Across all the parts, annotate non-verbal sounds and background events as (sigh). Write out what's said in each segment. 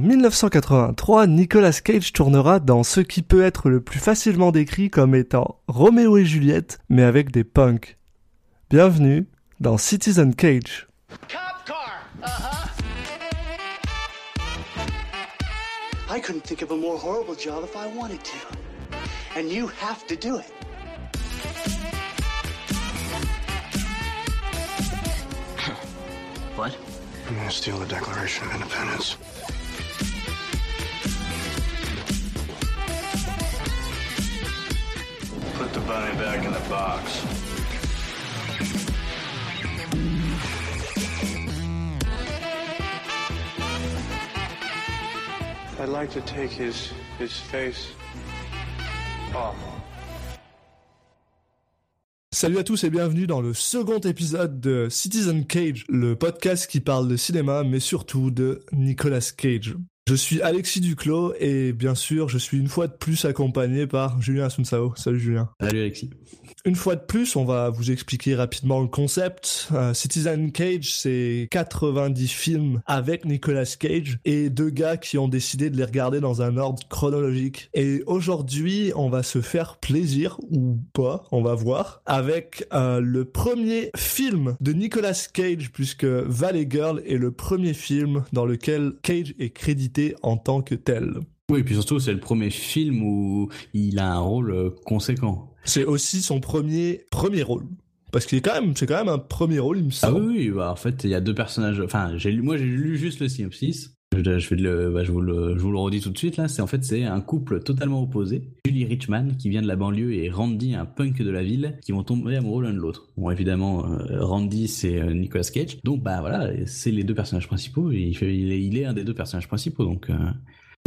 En 1983, Nicolas Cage tournera dans ce qui peut être le plus facilement décrit comme étant Roméo et Juliette, mais avec des punks. Bienvenue dans Citizen Cage. Cop car. Uh-huh. I couldn't think of a more horrible job if I wanted to. And you have to do it. What? I'm gonna steal the Declaration of Independence? Put the bunny back in the box. I'd like to take his his face off. Salut à tous et bienvenue dans le second épisode de Citizen Cage, le podcast qui parle de cinéma mais surtout de Nicolas Cage. Je suis Alexis Duclos et bien sûr je suis une fois de plus accompagné par Julien Asunsao. Salut Julien. Salut Alexis. Une fois de plus, on va vous expliquer rapidement le concept. Euh, Citizen Cage, c'est 90 films avec Nicolas Cage et deux gars qui ont décidé de les regarder dans un ordre chronologique. Et aujourd'hui, on va se faire plaisir, ou pas, on va voir, avec euh, le premier film de Nicolas Cage, puisque Valley Girl est le premier film dans lequel Cage est crédité en tant que tel. Oui, et puis surtout, c'est le premier film où il a un rôle euh, conséquent. C'est aussi son premier premier rôle. Parce qu'il est quand même, c'est quand même un premier rôle, il me Ah semble. oui, oui, bah, en fait, il y a deux personnages. Enfin, j'ai lu, moi, j'ai lu juste le synopsis. Je, je vais le, bah, je vous le, je vous le redis tout de suite là. C'est en fait, c'est un couple totalement opposé. Julie Richman, qui vient de la banlieue, et Randy, un punk de la ville, qui vont tomber amoureux l'un de l'autre. Bon, évidemment, euh, Randy, c'est euh, Nicolas Cage. Donc, bah voilà, c'est les deux personnages principaux. Il, fait, il, est, il est un des deux personnages principaux. Donc, euh,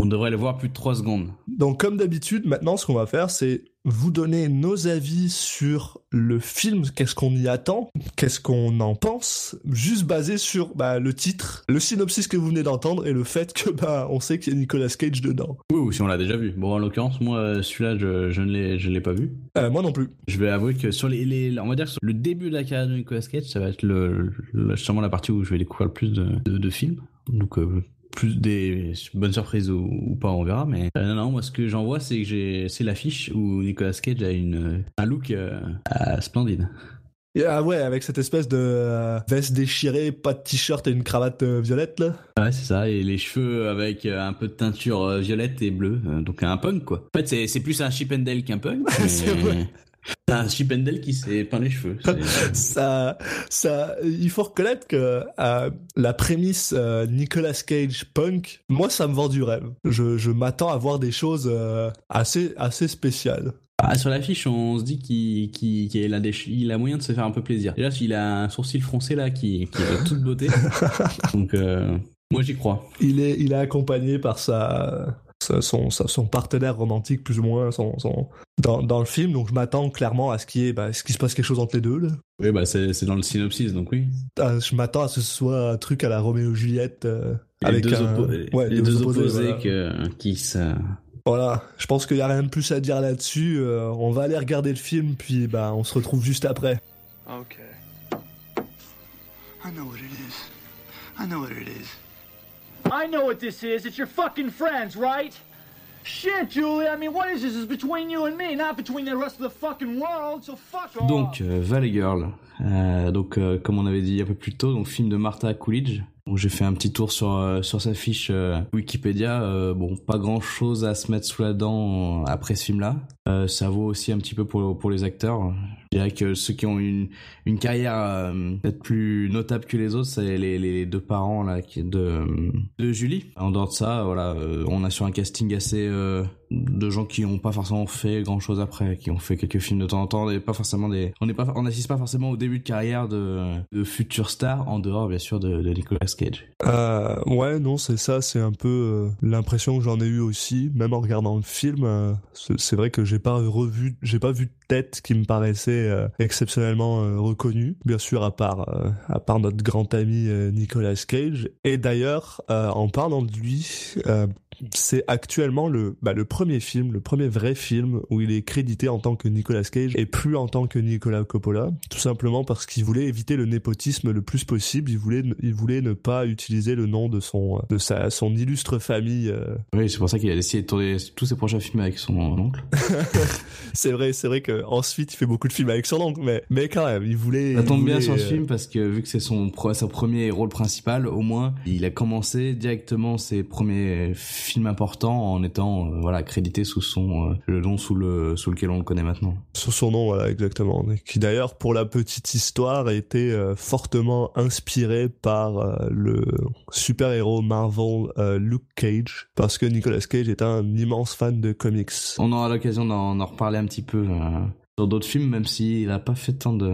on devrait le voir plus de trois secondes. Donc, comme d'habitude, maintenant, ce qu'on va faire, c'est vous donner nos avis sur le film, qu'est-ce qu'on y attend, qu'est-ce qu'on en pense, juste basé sur bah, le titre, le synopsis que vous venez d'entendre et le fait que bah on sait qu'il y a Nicolas Cage dedans. Oui, ou si on l'a déjà vu. Bon, en l'occurrence, moi, euh, celui-là, je, je ne l'ai, je l'ai pas vu. Euh, moi non plus. Je vais avouer que sur les, les- on va dire sur le début de la carrière de Nicolas Cage, ça va être le, le- justement la partie où je vais découvrir le plus de, de, de films. Donc euh, plus des bonnes surprises ou, ou pas, on verra. Mais euh, non, non, moi ce que j'en vois, c'est que j'ai, c'est l'affiche où Nicolas Cage a une un look euh, splendide. Ah ouais, avec cette espèce de euh, veste déchirée, pas de t-shirt et une cravate violette là. Ouais, c'est ça. Et les cheveux avec un peu de teinture violette et bleue. Donc un punk quoi. En fait, c'est, c'est plus un Chip and Dale qu'un punk. (laughs) mais- C'est vrai. C'est un Chip and Dale qui s'est peint les cheveux. Ça, ça, il faut reconnaître que euh, la prémisse euh, Nicolas Cage punk, moi ça me vend du rêve. Je, je m'attends à voir des choses euh, assez, assez spéciales. Ah, sur l'affiche, on se dit qu'il a, des ch- il a moyen de se faire un peu plaisir. Déjà, il a un sourcil froncé là qui, qui est toute beauté. (laughs) Donc, moi, j'y crois. Il est, il est accompagné par sa- son, son partenaire romantique plus ou moins son, son, dans, dans le film, donc je m'attends clairement à ce qu'il y bah, ce qu'il se passe quelque chose entre les deux. Là. Oui, bah, c'est c'est dans le synopsis, donc oui. Ah, je m'attends à ce que ce soit un truc à la Roméo et Juliette euh, Les avec deux, un- oppo- ouais, les deux opposés, voilà. que, qui se. Voilà, je pense qu'il y a rien de plus à dire là-dessus. euh, on va aller regarder le film, puis bah on se retrouve juste après. Okay. I know what it is. I know what it is. I know what this is. It's your fucking friends, right? Shit, Julie. I mean, what is this? It's between you and me, not between the rest of the fucking world. So fuck off. Donc, euh, Valley Girl. Euh, donc, euh, comme on avait dit un peu plus tôt, donc film de Martha Coolidge. Donc, j'ai fait un petit tour sur euh, sur sa fiche euh, Wikipédia. Euh, bon, pas grand chose à se mettre sous la dent après ce film-là. Ça vaut aussi un petit peu pour pour les acteurs. Je dirais que ceux qui ont une une carrière euh, peut-être plus notable que les autres, c'est les, les deux parents là qui de de Julie. En dehors de ça, voilà, euh, on a sur un casting assez euh, de gens qui n'ont pas forcément fait grand chose après, qui ont fait quelques films de temps en temps, et pas forcément des, on n'assiste pas forcément au début de carrière de, de futurs stars, en dehors bien sûr de, Nicolas Cage. Ouais, non, c'est ça, c'est un peu l'impression que j'en ai eu aussi, même en regardant le film. c'est c'est vrai que j'ai pas revu, j'ai pas vu de tête qui me paraissait euh, exceptionnellement euh, reconnue, bien sûr à part euh, à part notre grand ami Nicolas Cage. Et d'ailleurs, en parlant de lui, c'est actuellement le, bah, le premier film, le premier vrai film où il est crédité en tant que Nicolas Cage et plus en tant que Nicolas Coppola, tout simplement parce qu'il voulait éviter le népotisme le plus possible. Il voulait, il voulait ne pas utiliser le nom de son, de sa, son illustre famille. euh. Oui, c'est pour ça qu'il a décidé de tourner tous ses prochains films avec son oncle. (laughs) C'est vrai, c'est vrai que ensuite il fait beaucoup de films avec son oncle, mais, mais quand même, il voulait. Ça tombe bien sur ce euh, film parce que vu que c'est son, son premier rôle principal, au moins, il a commencé directement ses premiers films importants en étant euh, voilà crédité sous son euh, le nom sous le sous lequel on le connaît maintenant. Sous son nom, voilà, exactement. Et Qui d'ailleurs, pour la petite histoire, a été euh, fortement inspiré par le super-héros Marvel Luke Cage, parce que Nicolas Cage est un immense fan de comics. On aura l'occasion d'en reparler un petit peu sur d'autres films, même s'il a pas fait tant de,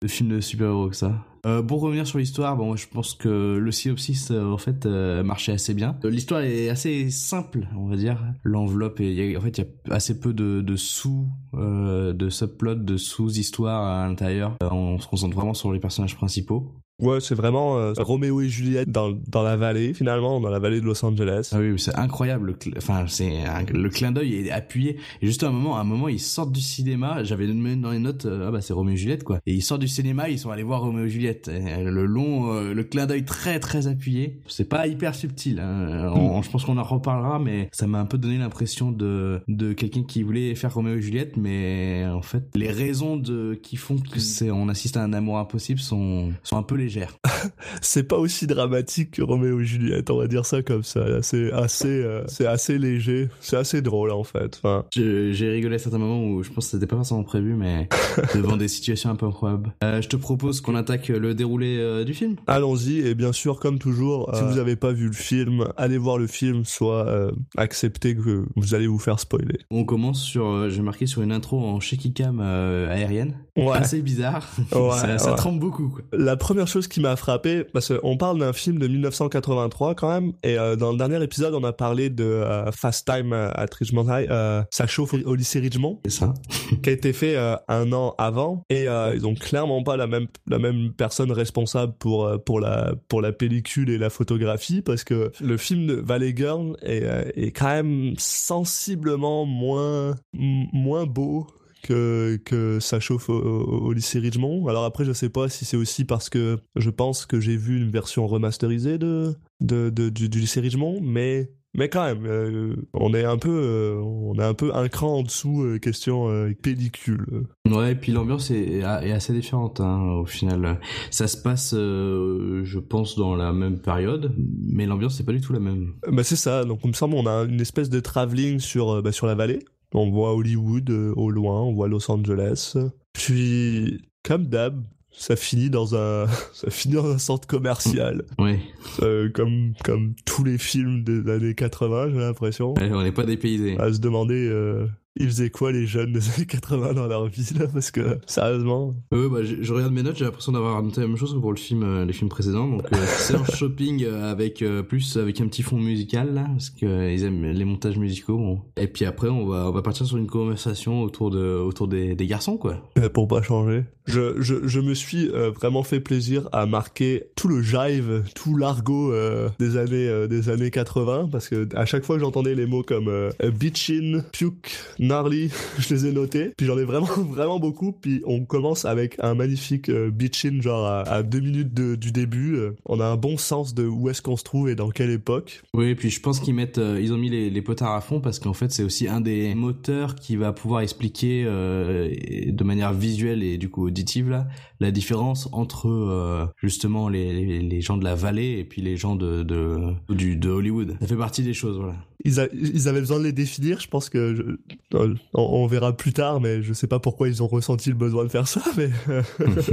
de films de super-héros que ça. Euh, pour revenir sur l'histoire, je pense que le synopsis euh, en fait euh, marchait assez bien. L'histoire est assez simple, on va dire. L'enveloppe, et il y a- assez peu de, sous, de subplots, de sous-histoires à l'intérieur. On se concentre vraiment sur les personnages principaux. Ouais, c'est vraiment euh, Roméo et Juliette dans, dans la vallée, finalement, dans la vallée de Los Angeles. Ah oui, c'est incroyable. Le Enfin, c'est le clin d'œil est appuyé. Et juste à un moment, à un moment, ils sortent du cinéma. J'avais noté dans les notes, euh, ah bah c'est Roméo et Juliette quoi. Et ils sortent du cinéma, ils sont allés voir Roméo et Juliette. Et le long, euh, le clin d'œil très très appuyé. C'est pas hyper subtil. Hein. On- je pense qu'on en reparlera, mais ça m'a un peu donné l'impression de de quelqu'un qui voulait faire Roméo et Juliette, mais en fait, les raisons de qui font que c'est on assiste à un amour impossible sont sont un peu légères. (laughs) C'est pas aussi dramatique que Roméo et Juliette, on va dire ça comme ça. C'est assez, euh, c'est assez léger, c'est assez drôle en fait. Enfin, J'ai rigolé à certains moments où je pense que c'était pas forcément prévu, mais (laughs) devant des situations un peu improbables. Euh, je te propose qu'on attaque le déroulé euh, du film. Allons-y, et bien sûr, comme toujours, si Euh. vous n'avez pas vu le film, allez voir le film, soit euh, acceptez que vous allez vous faire spoiler. On commence sur, euh, j'ai marqué sur une intro en shaky cam euh, aérienne, Ouais. assez bizarre. Ouais, (laughs) ça ça ouais. tremble beaucoup. Quoi. La première chose qui m'a frappé, parce qu'on parle d'un film de 1983 quand même, et euh, dans le dernier épisode, on a parlé de euh, Fast Time at Richmond High, euh, ça chauffe au, au lycée Richmond, C'est ça. (laughs) qui a été fait euh, un an avant, et euh, ils ont clairement pas la même la même personne responsable pour euh, pour la pour la pellicule et la photographie, parce que le film de Valley Girl est, euh, est quand même sensiblement moins moins beau que, que ça chauffe au, au- au lycée Ridgemont. Alors après, je sais pas si c'est aussi parce que je pense que j'ai vu une version remasterisée de, de, de- du, du lycée Ridgemont, mais, mais quand même, euh, on est un peu, euh, on est un peu un cran en dessous, euh, question pellicule. Ouais, et puis l'ambiance est, est assez différente hein, au final. Ça se passe, je pense, dans la même période, mais l'ambiance c'est pas du tout la même. Bah c'est ça, donc il me semble on a une espèce de travelling sur, bah, sur la vallée. On voit Hollywood euh, au loin, on voit Los Angeles. Puis, comme d'hab, ça finit dans un, (laughs) ça finit dans un centre commercial. Ouais, Euh, comme comme tous les films des années 80, j'ai l'impression. Ouais, on n'est pas dépaysés. À se demander euh, ils faisaient quoi les jeunes des années 80 dans leur vie là parce que sérieusement? Ouais, bah, je, je regarde mes notes, j'ai l'impression d'avoir noté la même chose que pour le film, euh, les films précédents. Donc, euh, c'est un (laughs) shopping euh, avec plus avec un petit fond musical là, parce que euh, ils aiment les montages musicaux. bon. Et puis après, on va on va partir sur une conversation autour de autour des, des garçons quoi. Pour pas changer. Je, je, je me suis vraiment fait plaisir à marquer tout le jive, tout l'argot des années des années 80 parce que à chaque fois j'entendais les mots comme bitchin, puke, gnarly, (laughs) je les ai notés. Puis j'en ai vraiment (laughs) vraiment beaucoup. Puis on commence avec un magnifique euh, bitchin genre à, à deux minutes de- du début. Euh, On a un bon sens de où est-ce qu'on se trouve et dans quelle époque. Oui, et puis je pense qu'ils mettent, euh, ils ont mis les, les potards à fond parce qu'en fait c'est aussi un des moteurs qui va pouvoir expliquer euh, de manière visuelle et du coup auditive là la différence entre justement les, les, les gens de la vallée et puis les gens de de, du, de Hollywood. Ça fait partie des choses, voilà. Ils, a- ils avaient besoin de les définir. Je pense que je- on, on verra plus tard, mais je sais pas pourquoi ils ont ressenti le besoin de faire ça. Mais, (laughs)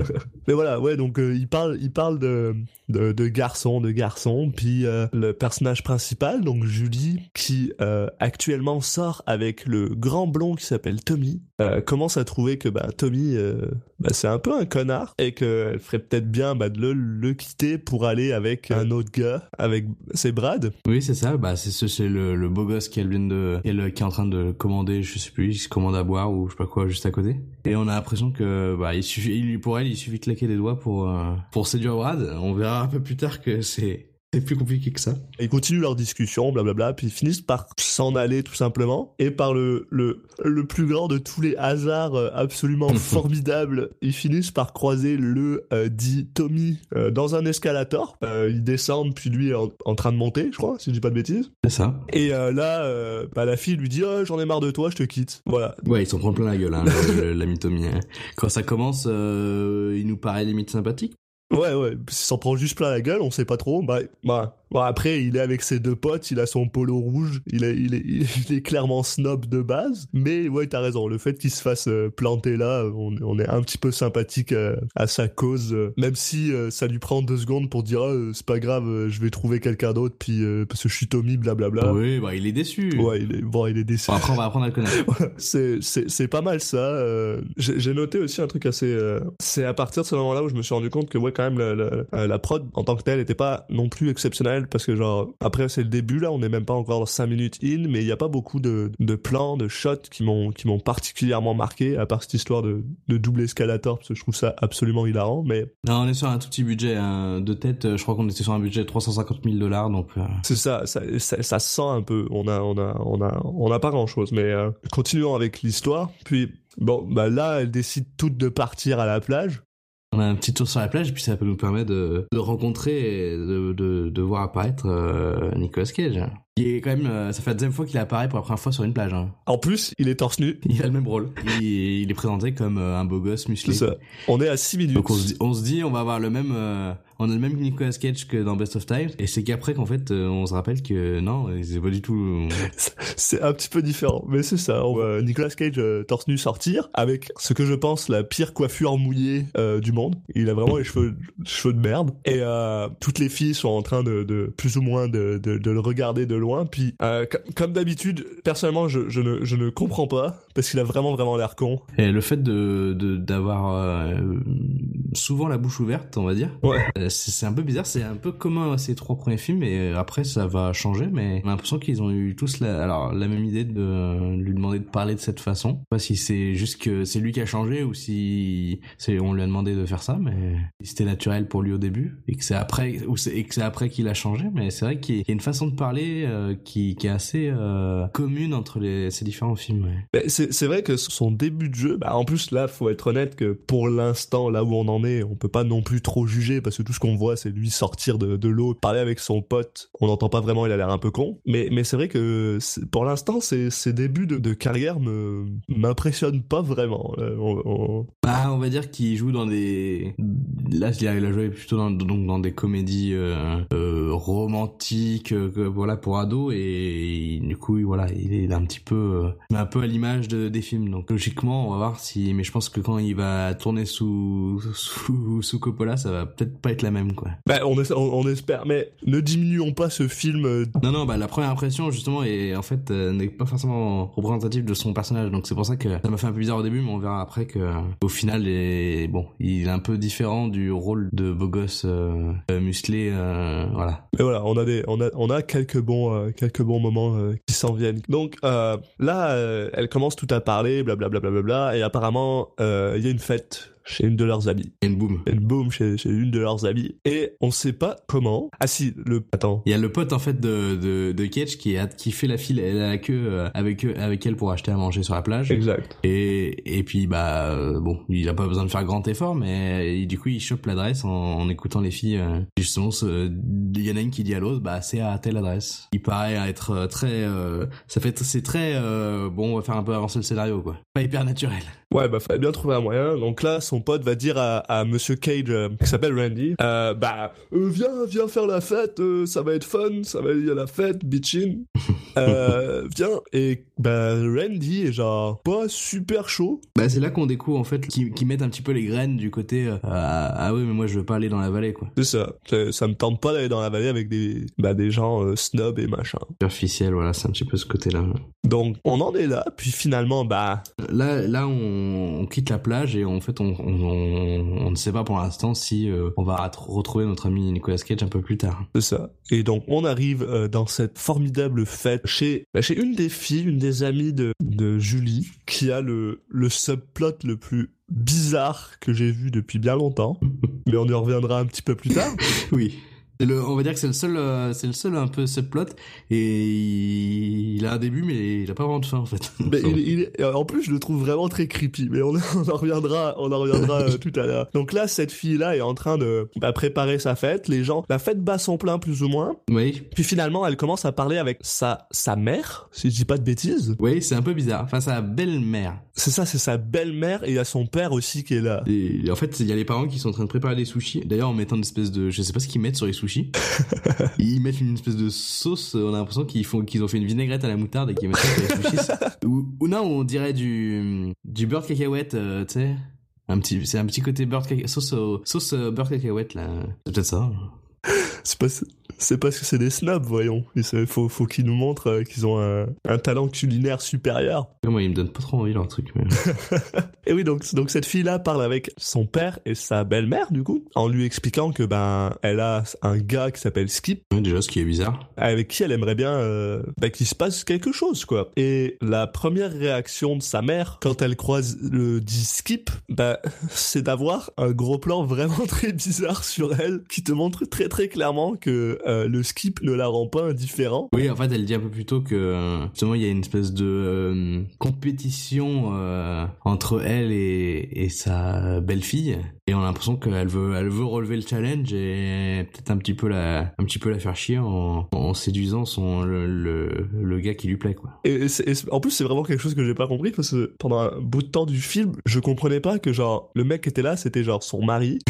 (laughs) mais voilà, ouais. Donc euh, ils parlent, ils parlent de de, de garçons, de garçons. Puis euh, le personnage principal, donc Julie, qui euh, actuellement sort avec le grand blond qui s'appelle Tommy, euh, commence à trouver que bah Tommy, bah, c'est un peu un connard et qu'elle ferait peut-être bien bah, de le, le quitter pour aller avec un autre gars, avec c'est Brad. Oui, c'est ça. Bah, c'est ce- c'est le, le beau gosse de, qui est en train de commander, je sais plus, il se commande à boire ou je sais pas quoi juste à côté. Et on a l'impression que, bah, il suffit, pour elle, il suffit de claquer des doigts pour, pour séduire Brad. On verra un peu plus tard que c'est, C'est plus compliqué que ça. Ils continuent leur discussion, blablabla, puis ils finissent par s'en aller tout simplement. Et par le, le, le plus grand de tous les hasards euh, absolument (laughs) formidables, ils finissent par croiser le euh, dit Tommy euh, dans un escalator. Euh, ils descendent, puis lui est en, en train de monter, je crois, si je dis pas de bêtises. C'est ça. Et là, bah, la fille lui dit oh, j'en ai marre de toi, je te quitte. Voilà. Ouais, ils s'en prennent plein la gueule, hein, le- le- la mythomie. hein. Quand ça commence, il nous paraît limite sympathique. Ouais, ouais, s'en prend juste plein la gueule, on sait pas trop. Bah, bah, bon, après, il est avec ses deux potes, il a son polo rouge, il est, il est, il est clairement snob de base. Mais ouais, t'as raison, le fait qu'il se fasse euh, planter là, on, on est un petit peu sympathique euh, à sa cause, euh, même si euh, ça lui prend deux secondes pour dire euh, c'est pas grave, je vais trouver quelqu'un d'autre, puis euh, parce que je suis Tommy, blablabla. Oui, bah il est déçu. Ouais, il est, bon, il est déçu. Bon, après, on va apprendre à le connaître. (laughs) c'est c'est c'est pas mal ça. euh, J'ai noté aussi un truc assez. euh, c'est à partir de ce moment-là où je me suis rendu compte que ouais quand même la, la, la prod en tant que telle était pas non plus exceptionnelle parce que genre après c'est le début là, on est même pas encore dans 5 minutes in, mais il y a pas beaucoup de, de plans, de shots qui m'ont qui m'ont particulièrement marqué à part cette histoire de, de double escalator parce que je trouve ça absolument hilarant. Mais Non, on est sur un tout petit budget hein, de tête. Je crois qu'on était sur un budget de 350 000 dollars, donc. euh, c'est ça, ça, ça, ça se sent un peu. On a, on a, on a, on a pas grand chose. Mais euh, continuons avec l'histoire. Puis bon, bah là, elles décident toutes de partir à la plage. On a un petit tour sur la plage, puis ça peut nous permettre de, de rencontrer et de, de, de voir apparaître euh, Nicolas Cage. Qui est quand même, euh, ça fait la deuxième fois qu'il apparaît pour la première fois sur une plage. hein. En plus, il est torse nu. Il a le même rôle. Il, il est présenté comme euh, un beau gosse musclé. C'est ça. On est à 6 minutes. Donc on se dit, on se dit, on va avoir le même, euh, on a le même Nicolas Cage que dans Best of Times. Et c'est qu'après qu'en fait, euh, on se rappelle que non, c'est pas du tout. (laughs) C'est un petit peu différent, mais c'est ça. On voit Nicolas Cage euh, torse nu sortir avec ce que je pense la pire coiffure mouillée euh, du monde. Il a vraiment les cheveux, cheveux de merde. Et euh, toutes les filles sont en train de, de plus ou moins de, de, de le regarder de loin. Puis co- comme d'habitude, personnellement, je, je, ne, je ne comprends pas parce qu'il a vraiment vraiment l'air con. Et le fait de d'avoir souvent la bouche ouverte, on va dire, Ouais. Euh, c'est un peu bizarre. C'est un peu commun à ces trois premiers films, et euh, après ça va changer. Mais a l'impression qu'ils ont eu tous la, alors la même idée de lui demander de parler de cette façon. Je sais pas si c'est juste que c'est lui qui a changé ou si c'est on lui a demandé de faire ça, mais c'était naturel pour lui au début et que c'est après ou et que c'est après qu'il a changé. Mais c'est vrai qu'il y a une façon de parler euh, qui est assez euh, commune entre les ces différents films. ouais. C'est vrai que son début de jeu, bah en plus là, faut être honnête que pour l'instant, là où on en est, on peut pas non plus trop juger parce que tout ce qu'on voit, c'est lui sortir de, l'eau, parler avec son pote. On n'entend pas vraiment, il a l'air un peu con. Mais, mais c'est vrai que pour l'instant, ses, ses débuts de, carrière me m'impressionnent pas vraiment. Euh, on- Bah, on va dire qu'il joue dans des. Là, il a, joué plutôt dans, donc dans des comédies euh, euh, romantiques, euh, voilà, pour ados, et, du coup, voilà, il est un petit peu, un peu à l'image de, des films. Donc, logiquement, on va voir si. Mais je pense que quand il va tourner sous (laughs) sous, sous Coppola, ça va peut-être pas être la même, quoi. Bah, on, es- on, on espère, mais ne diminuons pas ce film. euh, Non, non, bah la première impression justement est en fait euh, n'est pas forcément représentative de son personnage, donc c'est pour ça que ça m'a fait un peu bizarre au début, mais on verra après que au final, est, bon, il est un peu différent du rôle de beau gosse euh, musclé, euh, voilà. Mais voilà, on a des, on a, on a quelques bons, quelques bons moments qui s'en viennent. Donc là, elle commence tout à parler, blablabla, blablabla, et apparemment, il y a une fête chez une de leurs amies. Et une boum. Une boum chez, chez une de leurs amies. Et on sait pas comment. Ah si, le, attends. Il y a le pote en fait de de, de Ketch qui a qui fait la file elle a la queue euh, avec eux avec elle pour acheter à manger sur la plage. Exact. Et, et puis bah euh, bon, il a pas besoin de faire grand effort, mais il- du coup il chope l'adresse en, en écoutant les filles. euh, justement, il y en a une qui dit à l'autre, bah c'est à telle adresse. Il paraît être euh, très, euh, ça fait, c'est très euh, bon, on va faire un peu avancer le scénario quoi. Pas hyper naturel. Ouais, bah fallait bien trouver un moyen. Donc là, son pote va dire à, à Monsieur Cage, euh, qui s'appelle Randy, euh, bah euh, viens, viens faire la fête, ça va être fun, ça va être la fête, bitchin. (laughs) viens. Et bah Randy est genre pas super chaud. Bah c'est là qu'on découvre en fait qu'ils qu'ils mettent un petit peu les graines du côté ah, oui mais moi je veux pas aller dans la vallée quoi. C'est ça. Ça me tente pas d'aller dans la vallée avec des, bah, des gens snobs et machin. Superficiel voilà c'est un petit peu ce côté là. Donc on en est là, puis finalement, bah Là, là, on, on quitte la plage et en fait, on, on, ne sait pas pour l'instant si euh, on va ret- retrouver notre ami Nicolas Cage un peu plus tard. C'est ça. Et donc on arrive euh, dans cette formidable fête chez, bah, chez une des filles, une des amies de, de Julie, qui a le, le subplot le plus bizarre que j'ai vu depuis bien longtemps. (laughs) Mais on y reviendra un petit peu plus tard. Oui. Le, on va dire que c'est le seul, euh, c'est le seul un peu subplot et il, il a un début mais il a pas vraiment de fin en fait. (laughs) Mais il, il est- en plus, je le trouve vraiment très creepy. Mais on, (laughs) on en reviendra, on en reviendra euh, tout à l'heure. Donc là, cette fille-là est en train de bah, préparer sa fête. Les gens, la fête bat son plein plus ou moins. Oui, Puis finalement, elle commence à parler avec sa sa mère, si je dis pas de bêtises. oui, c'est un peu bizarre. Enfin, sa belle-mère. C'est ça, c'est sa belle-mère et il y a son père aussi qui est là. Et en fait, il y a les parents qui sont en train de préparer des sushis. D'ailleurs, en mettant une espèce de, je sais pas ce qu'ils mettent sur les sushis. (laughs) ils mettent une espèce de sauce. On a l'impression qu'ils font, qu'ils ont fait une vinaigrette à la moutarde et qu'ils mettent ça sur les sushis. (laughs) ou, ou non, on dirait du, du beurre de cacahuète, euh, tu sais. Un petit, c'est un petit côté beurre de cacahuète, sauce, au- sauce euh, beurre de cacahuète là. C'est peut-être ça. (laughs) C'est pas, c'est parce que c'est des snobs, voyons. Il faut, faut qu'ils nous montrent euh, qu'ils ont un, un talent culinaire supérieur. Moi, ils me donnent pas trop envie leur truc. Mais... (laughs) Et oui, donc, donc cette fille-là parle avec son père et sa belle-mère, du coup, en lui expliquant que ben, elle a un gars qui s'appelle Skip, Ouais, déjà, ce qui est bizarre. avec qui elle aimerait bien euh, bah, qu'il se passe quelque chose, quoi. Et la première réaction de sa mère, quand elle croise le dit Skip, bah, (laughs) c'est d'avoir un gros plan vraiment (laughs) très bizarre sur elle, qui te montre très très clairement que euh, le Skip ne la rend pas indifférent. Oui, en fait, elle dit un peu plus tôt que euh, justement il y a une espèce de euh, compétition euh, entre elle et, et sa belle-fille, et on a l'impression qu'elle veut, elle veut relever le challenge et peut-être un petit peu la, un petit peu la faire chier en, en séduisant son le, le, le gars qui lui plaît quoi. Et, en plus, c'est vraiment quelque chose que j'ai pas compris parce que pendant un bout de temps du film, je comprenais pas que genre le mec qui était là, c'était genre son mari. (laughs)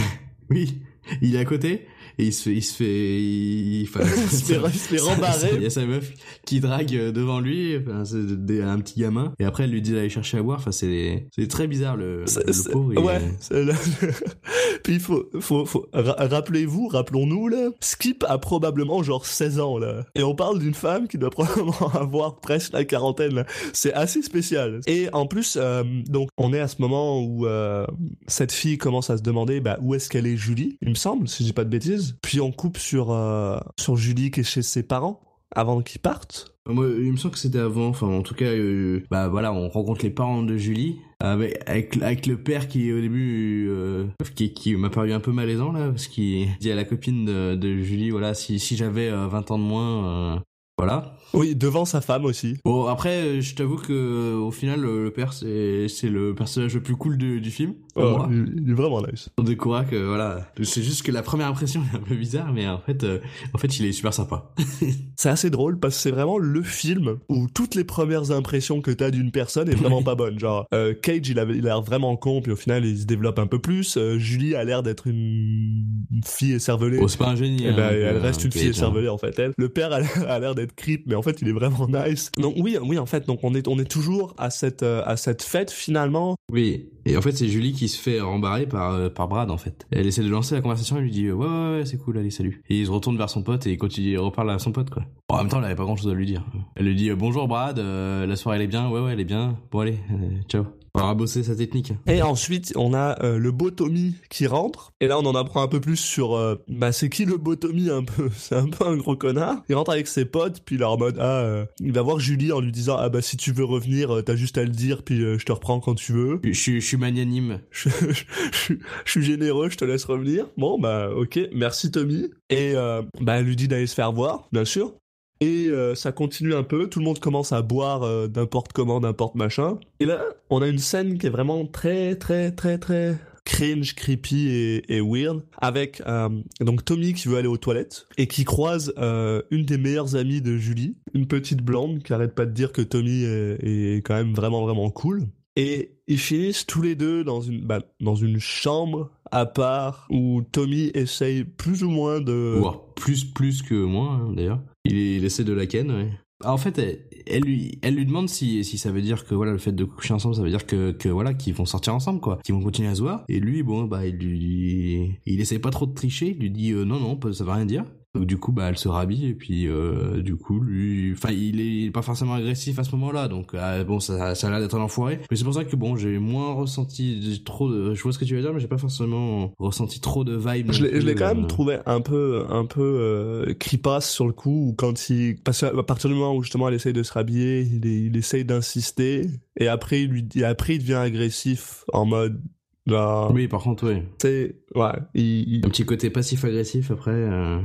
Oui, il est à côté et il se fait, il se fait, il, enfin, (laughs) Il se fait- (laughs) rembarrer. Il y a sa meuf qui drague euh, devant lui, enfin, c'est un petit gamin, et après elle lui dit d'aller chercher à boire. Enfin, c'est, c'est très bizarre le, C'est- le pauvre. ouais. (laughs) Puis il faut, faut, faut ra- rappelez-vous, rappelons-nous là, Skip a probablement genre 16 ans là, et on parle d'une femme qui doit probablement avoir presque la quarantaine. là. C'est assez spécial. Et en plus, euh, donc on est à ce moment où euh, cette fille commence à se demander bah, où est-ce qu'elle est Julie, il me semble, si j'ai pas de bêtises. Puis on coupe sur euh, sur Julie qui est chez ses parents avant qu'ils partent. Moi, il me semble que c'était avant. Enfin, en tout cas, euh, bah voilà, on rencontre les parents de Julie avec avec, le père qui au début euh, qui, qui m'a paru un peu malaisant là parce qu'il dit à la copine de, Julie voilà si si j'avais euh, 20 ans de moins euh, voilà. Oui, devant sa femme aussi. Bon après, euh, je t'avoue que euh, au final, le, le père c'est c'est le personnage le plus cool de- du film. pour Oh, moi. il, il est vraiment nice. On découvre que voilà, c'est juste que la première impression est un peu bizarre, mais en fait, euh, en fait, il est super sympa. (laughs) C'est assez drôle parce que c'est vraiment le film où toutes les premières impressions que t'as d'une personne est vraiment pas bonne. Genre, euh, Cage, il a l'air vraiment con, puis au final, il se développe un peu plus. Euh, Julie a l'air d'être une... une fille écervelée. Bon, c'est pas un génie. Eh ben, hein, elle euh, reste une fille écervelée en fait. Elle. Le père a l'air- a l'air d'être creep, mais en fait il est vraiment nice. Donc oui, oui en fait, donc on est on est toujours à cette euh, à cette fête finalement. Oui, et en fait c'est Julie qui se fait rembarrer par euh, par Brad en fait. Elle essaie de lancer la conversation, elle lui dit euh, ouais ouais ouais c'est cool allez salut. Et il se retourne vers son pote et il continue, il reparle à son pote quoi. Bon, en même temps elle avait pas grand chose à lui dire. Elle lui dit bonjour Brad, euh, la soirée elle est bien, ouais ouais elle est bien. Bon allez, euh, ciao. On va bosser sa technique. Et ensuite on a euh, le beau Tommy qui rentre. Et là on en apprend un peu plus sur euh, bah c'est qui le beau Tommy un peu? (laughs) C'est un peu un gros connard. Il rentre avec ses potes puis il est en mode ah euh, il va voir Julie en lui disant ah bah si tu veux revenir euh, t'as juste à le dire puis je te reprends quand tu veux. Je, suis- je suis magnanime. (laughs) je, je- suis généreux, je te laisse revenir. Bon, bah, ok, merci Tommy. Et euh, bah, elle lui dit d'aller se faire voir, bien sûr. Et euh, ça continue un peu, tout le monde commence à boire euh, n'importe comment, n'importe machin. Et là, on a une scène qui est vraiment très, très, très, très cringe, creepy et, et weird, avec euh, donc Tommy qui veut aller aux toilettes et qui croise euh, une des meilleures amies de Julie, une petite blonde qui arrête pas de dire que Tommy est, est quand même vraiment vraiment cool. Et ils finissent tous les deux dans une, bah, dans une chambre à part où Tommy essaye plus ou moins de... Voire plus plus que moi hein, d'ailleurs. Il, il essaie de la ken. Ouais. Ah, En fait, elle, lui, demande si, ça veut dire que voilà le fait de coucher ensemble, ça veut dire que, que voilà qu'ils vont sortir ensemble quoi, qu'ils vont continuer à se voir. Et lui, bon bah il lui, il essaie pas trop de tricher, il lui dit euh, non non, ça veut rien dire. Donc du coup bah elle se rhabille et puis euh, du coup lui, enfin il est, pas forcément agressif à ce moment-là, donc euh, bon ça, ça a l'air d'être un enfoiré. Mais c'est pour ça que bon j'ai moins ressenti trop de, je vois ce que tu veux dire, mais j'ai pas forcément ressenti trop de vibes. Je l'ai quand même euh, trouvé un peu un peu euh, creepasse sur le coup où quand il parce qu'à partir du moment où justement elle essaye de se rhabiller il, est- il essaye d'insister et après il lui dit après il devient agressif en mode genre Oui par contre oui. sais ouais il, il- Un petit côté passif-agressif après. euh,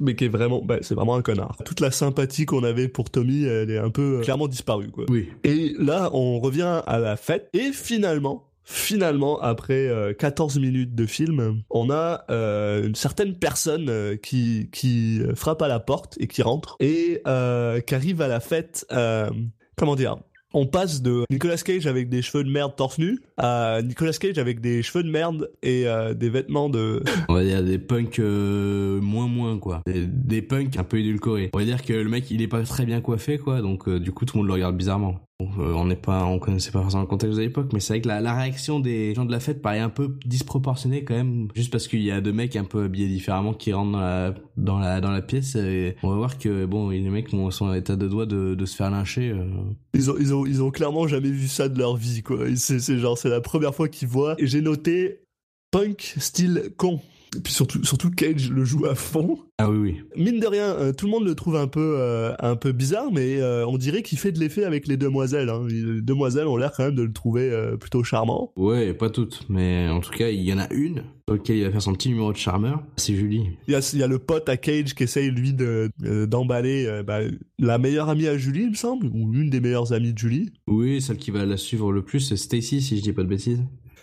Mais qui est vraiment, bah, c'est vraiment un connard. Toute la sympathie qu'on avait pour Tommy, elle est un peu euh, clairement disparue, quoi. Oui. Et là, on revient à la fête. Et finalement, finalement, après euh, 14 minutes de film, on a euh, une certaine personne euh, qui, qui frappe à la porte et qui rentre et euh, qui arrive à la fête. euh, comment dire? On passe de Nicolas Cage avec des cheveux de merde torse nu à Nicolas Cage avec des cheveux de merde et euh, des vêtements de (laughs) On va dire des punks euh, moins moins quoi. Des, des punks un peu édulcorés. On va dire que le mec il est pas très bien coiffé quoi, donc euh, du coup tout le monde le regarde bizarrement. Euh, on n'est pas, on connaissait pas forcément le contexte de l'époque, mais c'est vrai que la, réaction des gens de la fête paraît un peu disproportionnée quand même, juste parce qu'il y a deux mecs un peu habillés différemment qui rentrent dans la pièce. On va voir que bon, les mecs sont en état de doigt de, se faire lyncher. euh. Ils ont, clairement jamais vu ça de leur vie, quoi. C'est, la première fois qu'ils voient. J'ai noté punk style con. Et puis surtout, surtout Cage le joue à fond. Ah oui oui. Mine de rien, euh, tout le monde le trouve un peu, euh, un peu bizarre, mais euh, on dirait qu'il fait de l'effet avec les demoiselles. Hein. Les demoiselles ont l'air quand même de le trouver plutôt charmant. Ouais, pas toutes, mais en tout cas il y en a une sur laquelle il va faire son petit numéro de charmeur. C'est Julie. Il y a, il y a le pote à Cage qui essaye lui de d'emballer bah, la meilleure amie à Julie, il me semble, ou l'une des meilleures amies de Julie. Oui, celle qui va la suivre le plus, c'est Stacy si je dis pas de bêtises.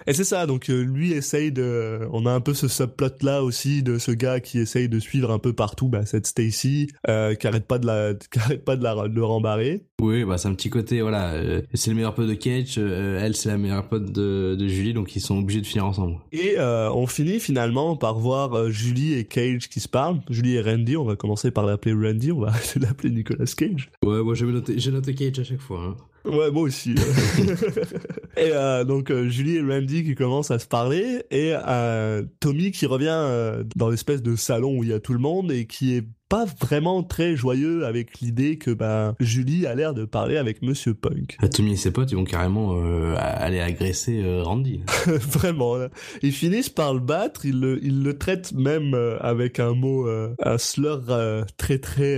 Et c'est ça, donc euh, lui essaye de... On a un peu ce subplot là aussi de ce gars qui essaye de suivre un peu partout bah, cette Stacy, euh, qui arrête pas de la, (laughs) qui arrête pas de la de rembarrer. Oui, bah c'est un petit côté, voilà. euh, c'est le meilleur pote de Cage, euh, elle c'est la meilleure pote de, de Julie, donc ils sont obligés de finir ensemble. Et on finit finalement par voir Julie et Cage qui se parlent. Julie et Randy, on va commencer par l'appeler Randy, on va arrêter (laughs) de l'appeler Nicolas Cage. Ouais, moi j'ai noté, noté Cage à chaque fois. Hein. Ouais, moi aussi. (laughs) et euh, donc euh, Julie et Randy qui commencent à se parler et euh, Tommy qui revient euh, dans l'espèce de salon où il y a tout le monde et qui est pas vraiment très joyeux avec l'idée que bah, Julie a l'air de parler avec Monsieur Punk. Ah, Tommy et ses potes, ils vont carrément euh, aller agresser euh, Randy. (laughs) vraiment. là. Ils finissent par le battre, ils le, ils le traitent même euh, avec un mot, euh, un slur euh, très très...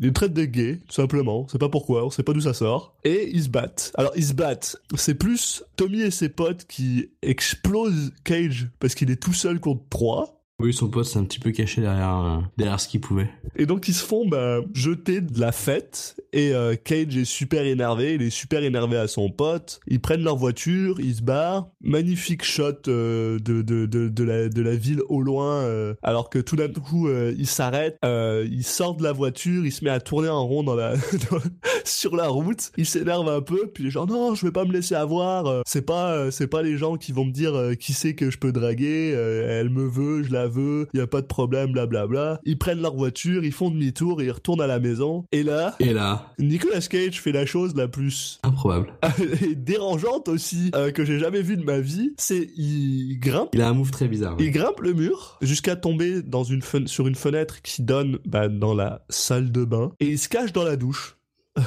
Ils traitent de gay, tout simplement. On sait pas pourquoi, on sait pas d'où ça sort. Et ils se battent. Alors ils se battent. C'est plus Tommy et ses potes qui explosent Cage parce qu'il est tout seul contre trois. Oui, son pote s'est un petit peu caché derrière, euh, derrière ce qu'il pouvait. Et donc ils se font bah, jeter de la fête et euh, Cage est super énervé, il est super énervé à son pote. Ils prennent leur voiture, ils se barrent. Magnifique shot euh, de, de, de, de, la, de la ville au loin euh, alors que tout d'un coup euh, il s'arrête, euh, il sort de la voiture, il se met à tourner en rond dans la, (laughs) sur la route. Il s'énerve un peu puis genre non je vais pas me laisser avoir. C'est pas c'est pas les gens qui vont me dire qui c'est que je peux draguer. elle me veut, je la veux, y a pas de problème, blablabla. Ils prennent leur voiture, ils font demi-tour, ils retournent à la maison. Et là, Et là, Nicolas Cage fait la chose la plus improbable. (laughs) et dérangeante aussi euh, que j'ai jamais vue de ma vie. C'est il grimpe. Il a un move très bizarre. Il grimpe le mur jusqu'à tomber dans une fen- sur une fenêtre qui donne bah, dans la salle de bain et il se cache dans la douche. (laughs)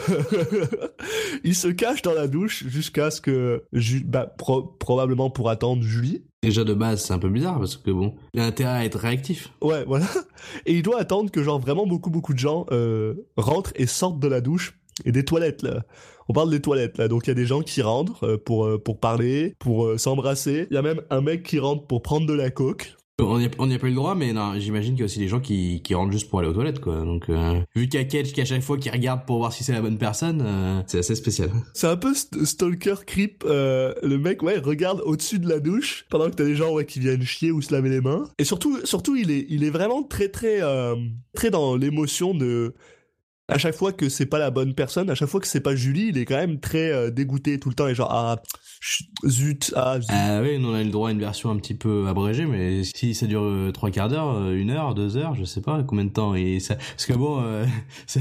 il se cache dans la douche jusqu'à ce que bah, pro- probablement pour attendre Julie. Déjà de base, c'est un peu bizarre parce que bon, il a intérêt à être réactif. Ouais, voilà. (laughs) Et il doit attendre que genre vraiment beaucoup beaucoup de gens euh, rentrent et sortent de la douche et des toilettes là. On parle des toilettes là, donc il y a des gens qui rentrent euh, pour euh, pour parler, pour s'embrasser. Il y a même un mec qui rentre pour prendre de la coke. On n'y a, a pas eu le droit, mais non, j'imagine qu'il y a aussi des gens qui, qui rentrent juste pour aller aux toilettes, quoi. Donc, euh, vu qu'il y a Cage qui à chaque fois qui regarde pour voir si c'est la bonne personne, euh, c'est assez spécial. C'est un peu st- stalker creep. euh, le mec ouais regarde au-dessus de la douche pendant que t'as des gens ouais qui viennent chier ou se laver les mains. Et surtout surtout il est il est vraiment très très euh, très dans l'émotion de à chaque fois que c'est pas la bonne personne, à chaque fois que c'est pas Julie, il est quand même très euh, dégoûté tout le temps et genre ah zut ah zut. Ah oui, nous on a eu le droit à une version un petit peu abrégée, mais si ça dure euh, trois quarts d'heure, euh, une heure, deux heures, je sais pas combien de temps. Et ça, parce que bon, euh, (laughs) ça-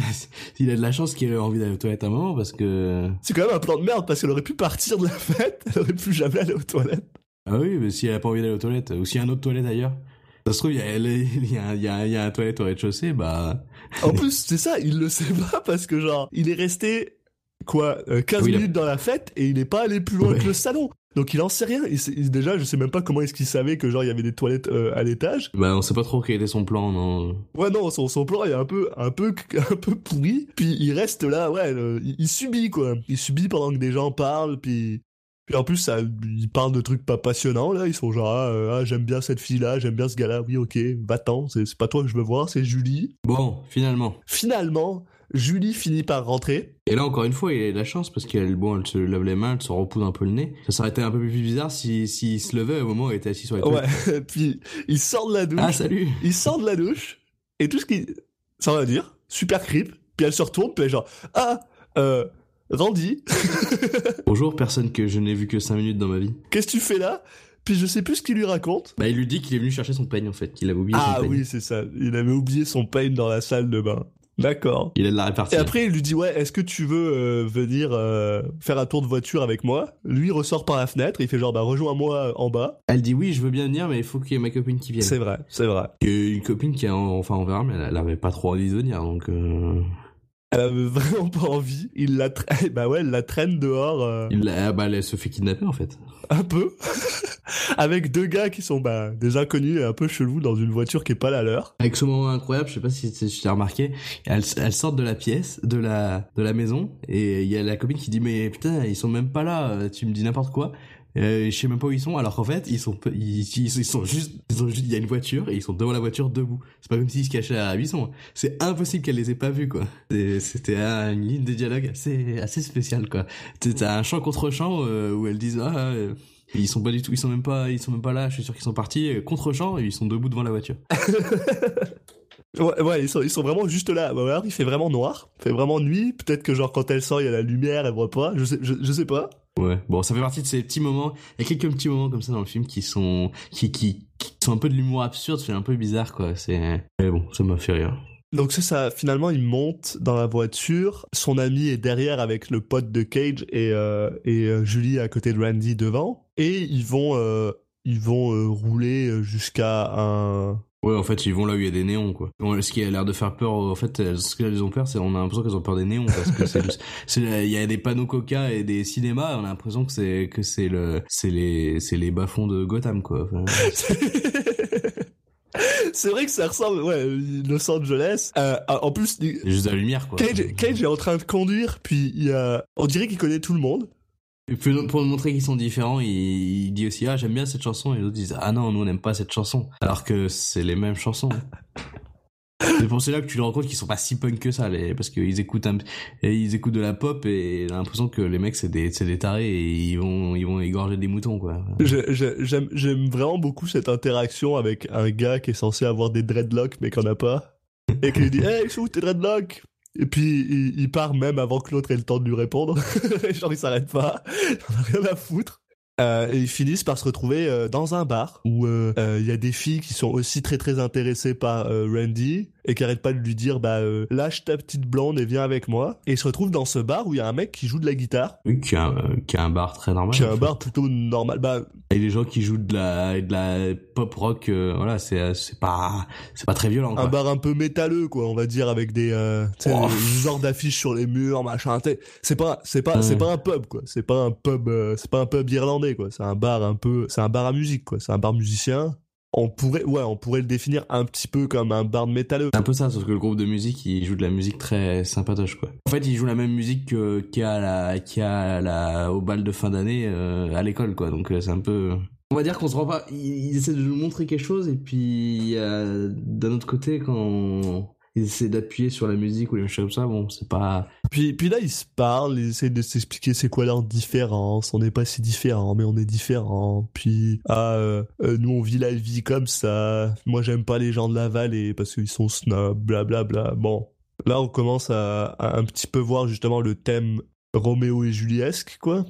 il a de la chance qu'il ait envie d'aller aux toilettes un moment, parce que C'est quand même un plan de merde parce qu'elle aurait pu partir de la (laughs) fête, elle aurait pu jamais aller aux toilettes. ah oui, mais si elle a pas envie d'aller aux toilettes, ou s'il y a un autre toilette ailleurs, ça se trouve il y a, il y a, il y a, il y a un toilette au rez-de-chaussée, bah En plus, c'est ça, il le sait pas parce que genre, il est resté quoi, euh, 15 Oui, il a- minutes dans la fête et il n'est pas allé plus loin Ouais. que le salon. Donc il en sait rien. Il sait- il- déjà, je sais même pas comment est-ce qu'il savait que genre il y avait des toilettes euh, à l'étage. bah on sait pas trop quel était son plan, non. Ouais non, son, son plan est un peu un peu un peu pourri. Puis il reste là, ouais, le- il, il subit quoi. Il subit pendant que des gens parlent. Puis Puis en plus, ça, ils parlent de trucs pas passionnants, là. Ils sont genre, ah, euh, ah, j'aime bien cette fille-là, j'aime bien ce gars-là. Oui, ok, va-t'en. C'est c'est pas toi que je veux voir, c'est Julie. Bon, finalement. Finalement, Julie finit par rentrer. Et là, encore une fois, il a de la chance parce qu'elle bon, elle se lave les mains, elle se repoudre un peu le nez. Ça serait été un peu plus bizarre s'il si, se levait au moment où elle était assis sur les toilettes. Ouais. (laughs) Puis il sort de la douche. Ah, salut Il sort de la douche. Et tout ce qui, ça va dire, super creep. Puis elle se retourne, puis elle est genre, ah, euh, Randy, (laughs) Bonjour, personne que je n'ai vu que 5 minutes dans ma vie. qu'est-ce que tu fais là? Puis je sais plus ce qu'il lui raconte. Bah, il lui dit qu'il est venu chercher son peigne, en fait, qu'il avait oublié Ah son peigne. oui, c'est ça. Il avait oublié son pain dans la salle de bain. D'accord. Il a de la répartie. Et après, il lui dit ouais, est-ce que tu veux euh, venir euh, faire un tour de voiture avec moi? Lui il ressort par la fenêtre, il fait genre bah rejoins-moi en bas. Elle dit oui, je veux bien venir, mais il faut qu'il y ait ma copine qui vienne. C'est vrai, c'est vrai. Et une copine qui a, enfin, on verra, mais elle, elle avait pas trop envie de venir, donc, euh... Elle avait (laughs) vraiment pas envie. Il la traîne, (laughs) bah ouais, elle la traîne dehors euh, il l'a- ah, bah, elle se fait kidnapper, en fait. un peu, (laughs) avec deux gars qui sont bah des inconnus et un peu chelous dans une voiture qui est pas la leur. Avec ce moment incroyable, je sais pas si tu tu t'as remarqué, elles, elles sortent de la pièce, de la, de la maison, et il y a la copine qui dit, mais putain, ils sont même pas là, euh, tu me dis n'importe quoi. Euh, je sais même pas où ils sont, alors qu'en fait, ils sont, ils, sont juste, il y a une voiture, et ils sont devant la voiture debout. C'est pas comme s'ils se cachaient à la buisson. C'est impossible qu'elle les ait pas vus, quoi. C'était une ligne de dialogue assez, assez spéciale, quoi. T'as- un chant contre chant, euh, où elles disent, ah, euh, ils sont pas du tout, ils sont même pas, ils sont même pas là, je suis sûr qu'ils sont partis, euh, contre chant, et ils sont debout devant la voiture. (laughs) Ouais, ils sont, ils sont vraiment juste là. Bah, il fait vraiment noir, il fait vraiment nuit. Peut-être que genre quand elle sort, il y a la lumière, elle voit pas. Je je, je sais pas. Ouais, bon, ça fait partie de ces petits moments. Il y a quelques petits moments comme ça dans le film qui sont, qui, qui, sont un peu de l'humour absurde, c'est un peu bizarre, quoi. C'est, mais bon, ça m'a fait rire. Donc ça, finalement il monte dans la voiture, son ami est derrière avec le pote de Cage et, euh, et euh, Julie à côté de Randy devant, et ils vont, euh, ils vont rouler jusqu'à un... Ouais, en fait, ils vont là où il y a des néons, quoi. Ce qui a l'air de faire peur, en fait, ce qu'elles ont peur, c'est, on a l'impression qu'elles ont peur des néons, parce que c'est, (laughs) il y a des panneaux coca et des cinémas, et on a l'impression que c'est, que c'est le, c'est les, c'est les bas-fonds de Gotham, quoi. Enfin, (laughs) c'est vrai que ça ressemble, ouais, Los Angeles. Euh, en plus, juste la lumière, quoi. Cage, Cage est en train de conduire, puis il y a... on dirait qu'il connaît tout le monde. Et pour montrer qu'ils sont différents, il, il dit aussi ah j'aime bien cette chanson et les autres disent ah non nous on n'aime pas cette chanson alors que c'est les mêmes chansons. (laughs) c'est pour cela que tu te rends compte qu'ils sont pas si punk que ça les, parce qu'ils écoutent un, et ils écoutent de la pop et t'as l'impression que les mecs c'est des c'est des tarés et ils vont ils vont égorger des moutons quoi. J'aime j'aime vraiment beaucoup cette interaction avec un gars qui est censé avoir des dreadlocks mais qui en a pas. Et qui lui dit Hey, ils sont où tes dreadlocks? Et puis il, part même avant que l'autre ait le temps de lui répondre. (laughs) Genre il s'arrête pas. (laughs) Il en a rien à foutre. Euh, et ils finissent par se retrouver euh, dans un bar où euh, euh, il y a des filles qui sont aussi très très intéressées par Randy et qui arrêtent pas de lui dire bah lâche ta petite blonde et viens avec moi. Et ils se retrouvent dans ce bar où il y a un mec qui joue de la guitare, Oui, qui a un, qui a un bar très normal. qui en un fait. bar plutôt normal. Bah Et les gens qui jouent de la de la pop rock voilà c'est c'est pas c'est pas très violent quoi. un bar un peu métalleux quoi on va dire avec des Oh. genres d'affiches sur les murs machin c'est pas c'est pas Ouais. c'est pas un pub quoi c'est pas un pub c'est pas un pub irlandais quoi c'est un bar un peu c'est un bar à musique quoi c'est un bar musicien on pourrait ouais on pourrait le définir un petit peu comme un bar de métalleux C'est un peu ça, sauf que le groupe de musique, il joue de la musique très sympatoche, quoi. En fait, il joue la même musique que- qu'il y a, la, qu'il y a la, au bal de fin d'année euh, à l'école, quoi. Donc euh, c'est un peu... On va dire qu'on se rend pas... Ils, ils essaient de nous montrer quelque chose, et puis euh, d'un autre côté, quand ils essaient d'appuyer sur la musique ou les choses comme ça, bon, c'est pas... puis puis là ils se parlent ils essaient de s'expliquer c'est quoi leur différence. On n'est pas si différents mais on est différents. Puis ah euh, euh, nous on vit la vie comme ça. Moi j'aime pas les gens de la vallée parce qu'ils sont snobs blablabla bon là on commence à, à un petit peu voir justement le thème Roméo et Juliesque quoi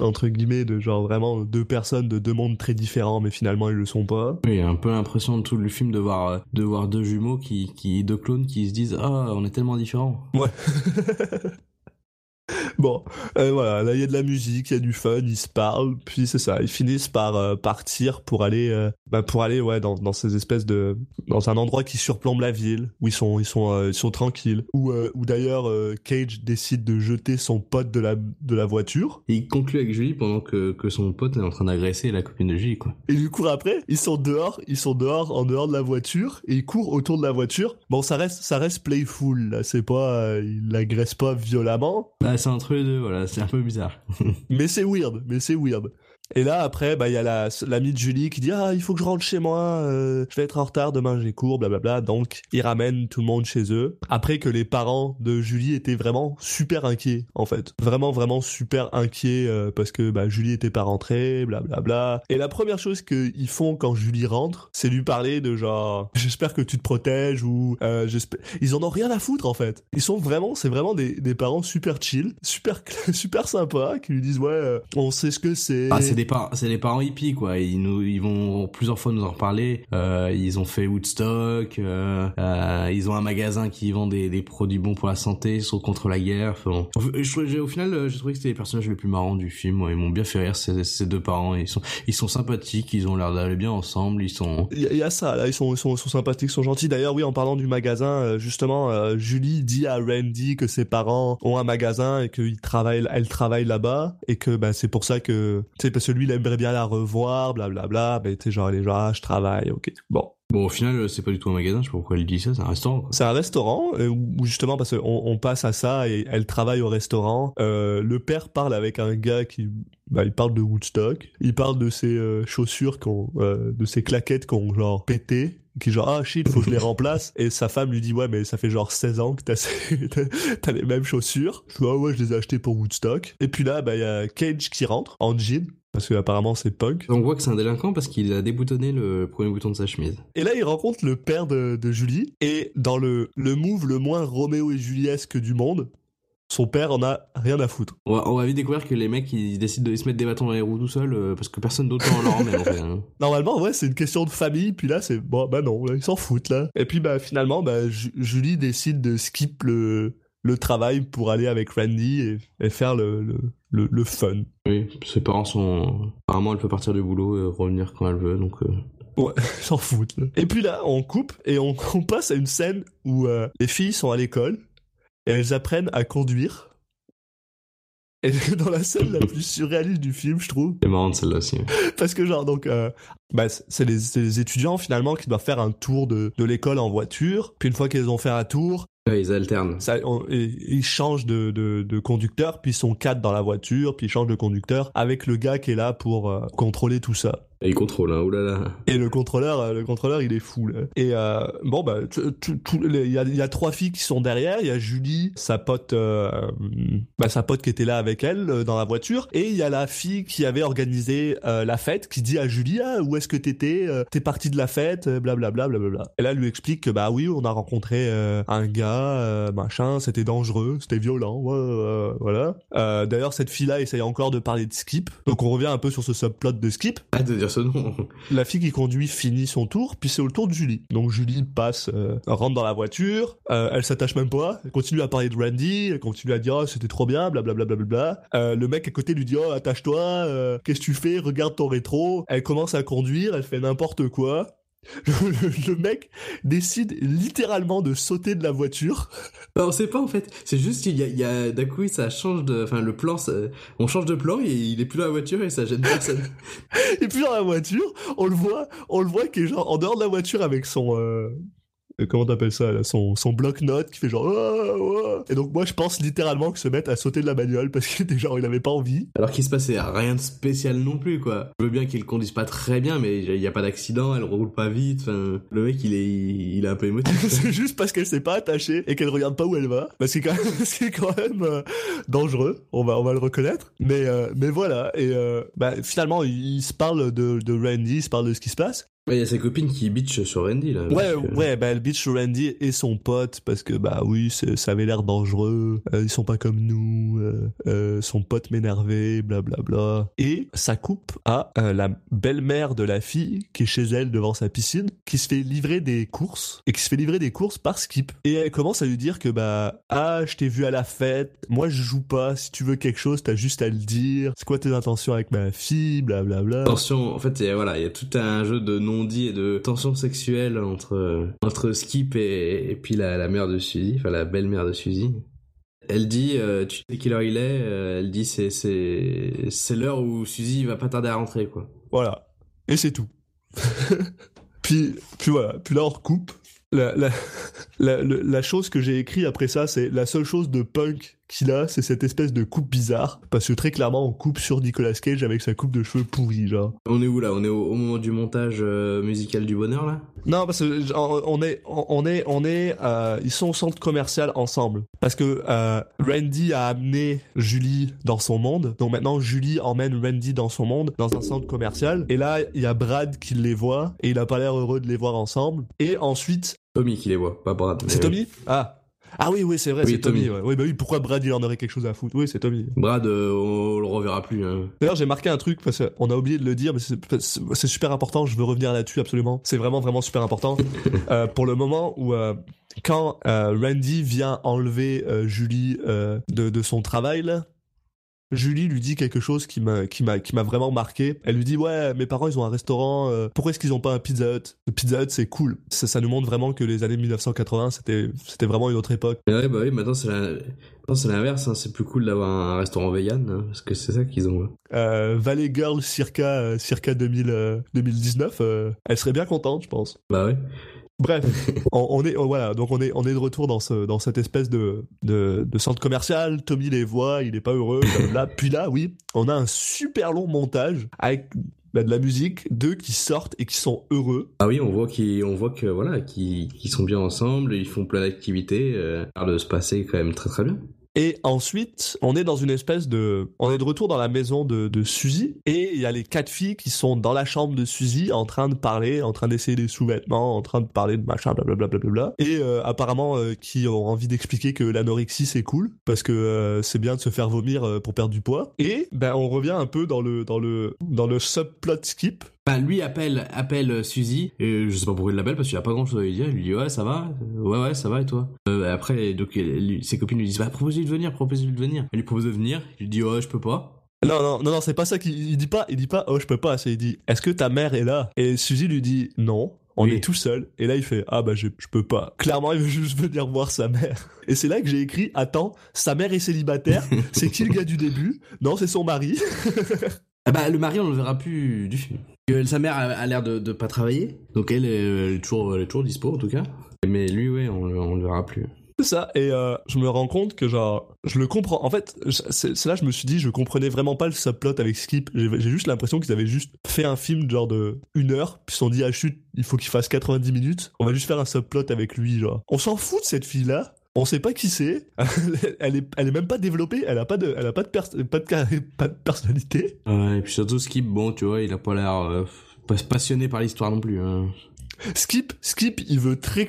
entre guillemets de genre vraiment deux personnes de deux mondes très différents mais finalement ils le sont pas Oui, un peu l'impression de tout le film de voir, euh, de voir deux jumeaux qui, qui, deux clones qui se disent « Ah, on est tellement différents ». Ouais. (laughs) (laughs) bon, euh, voilà, là il y a de la musique, il y a du fun, ils se parlent, puis c'est ça, ils finissent par euh, partir pour aller, euh, bah, pour aller ouais dans, dans ces espèces de, dans un endroit qui surplombe la ville, où ils sont ils sont ils sont tranquilles, où où d'ailleurs Cage décide de jeter son pote de la de la voiture, Et il conclut avec Julie pendant que, que son pote est en train d'agresser la copine de Julie, quoi. et du coup après ils sont dehors, ils sont dehors en dehors de la voiture et ils courent autour de la voiture. Bon ça reste ça reste playful, là, c'est pas, ils l'agressent pas violemment. Bah, c'est entre les deux, voilà, c'est un peu bizarre. (laughs) mais c'est weird, mais c'est weird. Et là, après, bah, il y a la, l'ami de Julie qui dit, ah, il faut que je rentre chez moi, euh, je vais être en retard, demain j'ai cours, blablabla. Donc, ils ramènent tout le monde chez eux. Après que les parents de Julie étaient vraiment super inquiets, en fait. Vraiment, vraiment super inquiets, euh, parce que, bah, Julie était pas rentrée, blablabla. Et la première chose qu'ils font quand Julie rentre, c'est lui parler de genre, j'espère que tu te protèges, ou, euh, j'espère, ils en ont rien à foutre, en fait. Ils sont vraiment, c'est vraiment des, des parents super chill, super, (laughs) super sympas, qui lui disent, ouais, euh, on sait ce que c'est. Ah, c'est parents, c'est des parents hippies quoi. Ils nous, ils vont plusieurs fois nous en reparler. Euh, ils ont fait Woodstock. Euh, euh, ils ont un magasin qui vend des, produits bons pour la santé. Ils sont contre la guerre. Enfin, je, au final, j'ai trouvé que c'était les personnages les plus marrants du film. Ils m'ont bien fait rire ces, deux parents. Ils sont, ils sont sympathiques. Ils ont l'air d'aller bien ensemble. Ils sont. Il y, a ça. Ils sont, ils sont, sympathiques, ils sont gentils. D'ailleurs, oui, en parlant du magasin, justement, Julie dit à Randy que ses parents ont un magasin et qu'ils travaillent, elle travaille là-bas et que bah, c'est pour ça que, sais, parce que lui, il aimerait bien la revoir, blablabla, mais tu sais, genre, les gens, ah, je travaille, ok. Bon. Bon, au final, c'est pas du tout un magasin, je sais pas pourquoi elle dit ça, c'est un restaurant. C'est un restaurant, euh, où justement, parce qu'on on passe à ça et elle travaille au restaurant. Euh, le père parle avec un gars qui, bah, il parle de Woodstock, il parle de ses euh, chaussures, qu'on, euh, de ses claquettes qu'on genre pété, qui genre ah shit faut que je les (laughs) remplace et sa femme lui dit ouais mais ça fait genre 16 ans que (laughs) t'as t'as les mêmes chaussures je dis ah ouais je les ai achetées pour Woodstock et puis là bah il y a Cage qui rentre en jean parce que apparemment c'est punk. On voit que c'est un délinquant parce qu'il a déboutonné le premier bouton de sa chemise. Et là il rencontre le père de, de Julie et dans le le move le moins Roméo et Juliesque du monde, son père en a rien à foutre. On va, on va vite découvrir que les mecs ils décident de se mettre des bâtons dans les roues tout seuls euh, parce que personne d'autre en leur emmène en fait. Hein. (laughs) Normalement ouais c'est une question de famille puis là c'est bon bah non là, ils s'en foutent là. Et puis bah finalement bah Julie décide de skip le le travail pour aller avec Randy et, et faire le, le, le, le, fun. Oui, ses parents sont... Apparemment, elle peut partir du boulot et revenir quand elle veut, donc... Euh... Ouais, (laughs) s'en foutent. Là. Et puis là, on coupe et on, (laughs) on passe à une scène où euh, les filles sont à l'école et elles apprennent à conduire. Et (laughs) dans la scène la plus surréaliste du film, je trouve. C'est marrant celle-là aussi. Parce que genre, donc, euh, bah, c'est les, les, étudiants finalement qui doivent faire un tour de, de l'école en voiture. Puis une fois qu'ils ont fait un tour, Ils alternent. Ils changent de, conducteur, puis ils sont quatre dans la voiture, puis ils changent de conducteur avec le gars qui est là pour euh, contrôler tout ça. Et il contrôle, hein, oulala. Et le contrôleur, le contrôleur, il est fou, là. Et euh, bon, bah, il y a, y a trois filles qui sont derrière. Il y a Julie, sa pote, euh, bah, sa pote qui était là avec elle euh, dans la voiture. Et il y a la fille qui avait organisé euh, la fête, qui dit à Julie, ah, où est-ce que t'étais euh, T'es partie de la fête, blablabla, blablabla. Et là, elle lui explique que bah oui, on a rencontré un gars, machin, c'était dangereux, c'était violent, ouais, voilà. D'ailleurs, cette fille-là essaye encore de parler de Skip. Donc on revient un peu sur ce subplot de Skip. Ah, de (laughs) La fille qui conduit finit son tour, puis c'est au tour de Julie. Donc Julie passe, euh, rentre dans la voiture, euh, elle s'attache même pas, elle continue à parler de Randy, elle continue à dire oh, c'était trop bien, blablabla. Bla, bla, bla, euh, le mec à côté lui dit oh attache-toi, euh, qu'est-ce que tu fais, regarde ton rétro. Elle commence à conduire, elle fait n'importe quoi. Le, le, le, mec décide littéralement de sauter de la voiture. Bah, on sait pas en fait. C'est juste qu'il y a, il y a d'un coup ça change de, enfin le plan, ça, on change de plan et il est plus dans la voiture et ça gêne personne. (laughs) il est plus dans la voiture. On le voit, on le voit qui est genre en dehors de la voiture avec son. Euh comment t'appelles ça là, son, son bloc-notes qui fait genre oh, oh. et donc moi je pense littéralement que se mettre à sauter de la bagnole parce qu'il était genre il avait pas envie. Alors qu'il se passait rien de spécial non plus quoi. Je veux bien qu'il conduise pas très bien mais il y a pas d'accident elle roule pas vite enfin le mec il est il est un peu émotif (laughs) c'est juste parce qu'elle s'est pas attachée et qu'elle regarde pas où elle va. Parce que quand même (laughs) c'est quand même euh, dangereux. On va on va le reconnaître. Mais euh, mais voilà. Et euh, bah, finalement il, il se parle de, de Randy il se parle de ce qui se passe il y a sa copine qui bitch sur Randy là. Ouais, que... ouais, bah elle bitch sur Randy et son pote parce que bah oui, ça avait l'air dangereux. Euh, ils sont pas comme nous. Euh, euh, son pote m'énervait, blablabla. Et ça coupe à la belle-mère de la fille qui est chez elle devant sa piscine, qui se fait livrer des courses et qui se fait livrer des courses par Skip. Et elle commence à lui dire que bah ah je t'ai vu à la fête, moi je joue pas. Si tu veux quelque chose, t'as juste à le dire. C'est quoi tes intentions avec ma fille, blablabla. Attention, en fait, voilà, il y a tout un jeu de non dit et de tension sexuelle entre entre Skip et, et puis la, la mère de Suzy, enfin la belle-mère de Suzy. Elle dit, euh, tu sais quelle heure il est euh, Elle dit, c'est c'est c'est l'heure où Suzy va pas tarder à rentrer, quoi. Voilà. Et c'est tout. (laughs) puis puis voilà. Puis là on recoupe. La, la, (laughs) la, la chose que j'ai écrit après ça, c'est la seule chose de punk qu'il a, c'est cette espèce de coupe bizarre. Parce que très clairement, on coupe sur Nicolas Cage avec sa coupe de cheveux pourrie, genre. On est où là? On est au, au moment du montage euh, musical du bonheur là? Non, parce que genre, on est, on est, on est, euh, ils sont au centre commercial ensemble. Parce que euh, Randy a amené Julie dans son monde. Donc maintenant, Julie emmène Randy dans son monde, dans un centre commercial. Et là, il y a Brad qui les voit et il a pas l'air heureux de les voir ensemble. Et ensuite, Tommy qui les voit, pas Brad. c'est Tommy? Ah. Ah oui, oui, c'est vrai, Oui, c'est Tommy. Tommy. ouais. Oui, bah oui, pourquoi Brad il en aurait quelque chose à foutre? Oui, c'est Tommy. Brad, euh, on le reverra plus. hein. D'ailleurs, j'ai marqué un truc parce qu'on a oublié de le dire, mais c'est- super important. Je veux revenir là-dessus absolument. C'est vraiment vraiment super important (laughs) Euh, pour le moment où euh, quand euh, Randy vient enlever Julie de, de son travail là. Julie lui dit quelque chose qui m'a qui m'a qui m'a vraiment marqué. Elle lui dit ouais mes parents ils ont un restaurant euh, pourquoi est-ce qu'ils ont pas un Pizza Hut? Le Pizza Hut c'est cool. Ça, ça nous montre vraiment que les années 1980 c'était c'était vraiment une autre époque. Mais ouais, bah oui, maintenant c'est la... l'inverse. hein. C'est plus cool d'avoir un restaurant vegan, hein, parce que c'est ça qu'ils ont. hein. Euh, Valley Girl circa euh, circa 2000 euh, 2019 euh, elle serait bien contente je pense. Bah ouais. Bref, (laughs) on, on est oh, voilà, donc on est on est de retour dans ce dans cette espèce de de, de centre commercial. Tommy les voit, il est pas heureux. Là, (laughs) puis là, oui, on a un super long montage avec bah, de la musique, deux qui sortent et qui sont heureux. Ah oui, on voit qu'ils, on voit que voilà, qu'ils, qu'ils sont bien ensemble, ils font plein d'activités, euh, de se passer quand même très très bien. Et ensuite, on est dans une espèce de, on est de retour dans la maison de, de Suzy et il y a les quatre filles qui sont dans la chambre de Suzy en train de parler, en train d'essayer des sous-vêtements, en train de parler de machin, blablabla, blablabla. Et euh, apparemment, euh, qui ont envie d'expliquer que l'anorexie c'est cool parce que euh, c'est bien de se faire vomir euh, pour perdre du poids. Et ben on revient un peu dans le dans le dans le subplot skip Bah lui appelle appelle euh, Suzy et je sais pas pourquoi il l'appelle parce qu'il a pas grand chose à lui dire. Il lui dit ouais ça va, Euh, ouais ouais ça va et toi? Euh, après donc lui- ses copines lui disent bah proposez-lui de venir, proposez-lui de venir. Elle lui propose de venir, il lui dit ouais je peux pas. Non, non, non, non, c'est pas ça qu'il il dit pas. Il dit pas, oh, je peux pas. C'est il dit, est-ce que ta mère est là? Et Suzy lui dit, non. On Oui. est tout seul. Et là, il fait, ah bah je, je peux pas. Clairement, il veut juste venir voir sa mère. Et c'est là que j'ai écrit, attends, sa mère est célibataire. c'est qui le gars du début? Non, c'est son mari. (laughs) Ah bah le mari on le verra plus du film. Sa mère a, a l'air de, de pas travailler, donc elle, est- elle est toujours elle est toujours dispo en tout cas. Mais lui ouais on, le- on le verra plus. C'est ça. Et euh, je me rends compte que genre, je le comprends. En fait, c'est là que je me suis dit, je comprenais vraiment pas le subplot avec Skip. J'ai j'ai juste l'impression qu'ils avaient juste fait un film genre de une heure, puis ils se sont dit, ah chut, il faut qu'il fasse 90 minutes. On va juste faire un subplot avec lui, genre. On s'en fout de cette fille-là. On sait pas qui c'est. (laughs) elle est, elle est même pas développée. Elle a pas de, elle a pas de, pers- pas de, pas de personnalité. Et puis surtout Skip bon tu vois il a pas l'air euh, pas passionné par l'histoire non plus. Hein. Skip, Skip, il veut très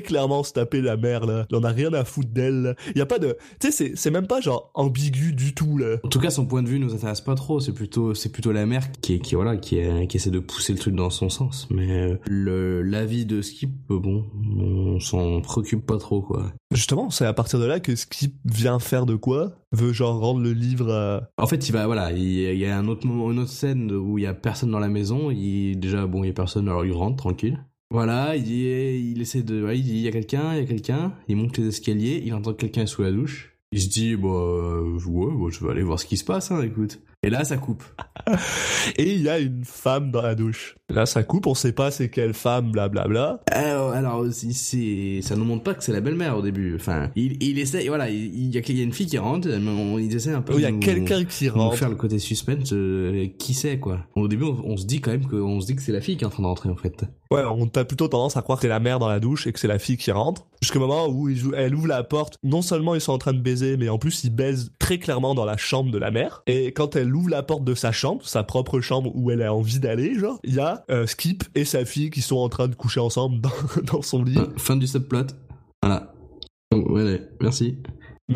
clairement se taper la mère là. Il en a rien à foutre d'elle. Il y a pas de, tu sais, c'est, même pas genre ambigu du tout là. En tout cas, son point de vue nous intéresse pas trop. C'est plutôt, c'est plutôt la mère qui, qui voilà, qui, essaie de pousser le truc dans son sens. Mais euh, l'avis de Skip, euh, bon, on s'en préoccupe pas trop, quoi. Justement, c'est à partir de là que Skip vient faire de quoi Veut genre rendre le livre à... En fait, il va, voilà, il, y a un autre moment, une autre scène où il y a personne dans la maison. Il déjà, bon, il y a personne, alors il rentre tranquille. Voilà, il il essaie de, ouais, il y a quelqu'un, il y a quelqu'un. Il monte les escaliers, il entend que quelqu'un sous la douche. Il se dit, bah, euh, ouais, bah, je vais aller voir ce qui se passe, hein, écoute. Et là, ça coupe. (laughs) Et il y a une femme dans la douche. Là, ça coupe, on sait pas c'est quelle femme, blablabla. Alors, alors c'est, ça nous montre pas que c'est la belle-mère au début. Enfin, il, il essaie, voilà, il, il y a, il y a une fille qui rentre, mais on, ils essaient un peu. Il y a quelqu'un qui rentre. faire le côté suspense, euh, qui c'est quoi. Au début, on, on se dit quand même que, on se dit que c'est la fille qui est en train d'entrer en fait. Ouais, on a plutôt tendance à croire que c'est la mère dans la douche et que c'est la fille qui rentre. Jusqu'au moment où il elle ouvre la porte, non seulement ils sont en train de baiser, mais en plus ils baisent très clairement dans la chambre de la mère. Et quand elle ouvre la porte de sa chambre, sa propre chambre où elle a envie d'aller, genre, il y a euh, Skip et sa fille qui sont en train de coucher ensemble dans, (laughs) dans son lit. Fin- Fin du subplot. Voilà. Donc, ouais, merci. (laughs)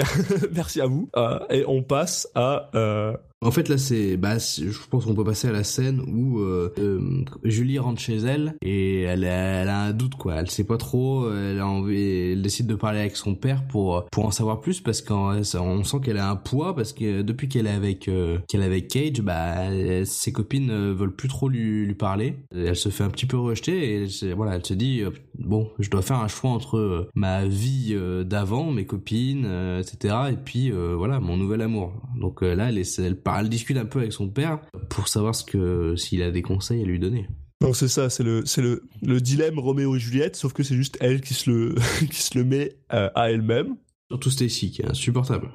Merci à vous. Euh, et on passe à... euh, En fait, là, c'est, bah, je pense qu'on peut passer à la scène où euh, euh, Julie rentre chez elle et elle a, un doute, quoi. Elle sait pas trop. Elle décide de parler avec son père pour pour en savoir plus parce qu'on on sent qu'elle a un poids parce que depuis qu'elle est avec euh, qu'elle Cage, bah, ses copines euh, veulent plus trop lui parler. Elle se fait un petit peu rejeter et elle, voilà, elle se dit bon, je dois faire un choix entre euh, ma vie d'avant, mes copines, etc. Et puis voilà, mon nouvel amour. Donc là, elle, elle, elle discute un peu avec son père pour savoir ce que s'il a des conseils à lui donner. Donc c'est ça, c'est le c'est le le dilemme Roméo et Juliette, sauf que c'est juste elle qui se le (laughs) qui se le met euh, à elle-même. Surtout Stacy qui est insupportable.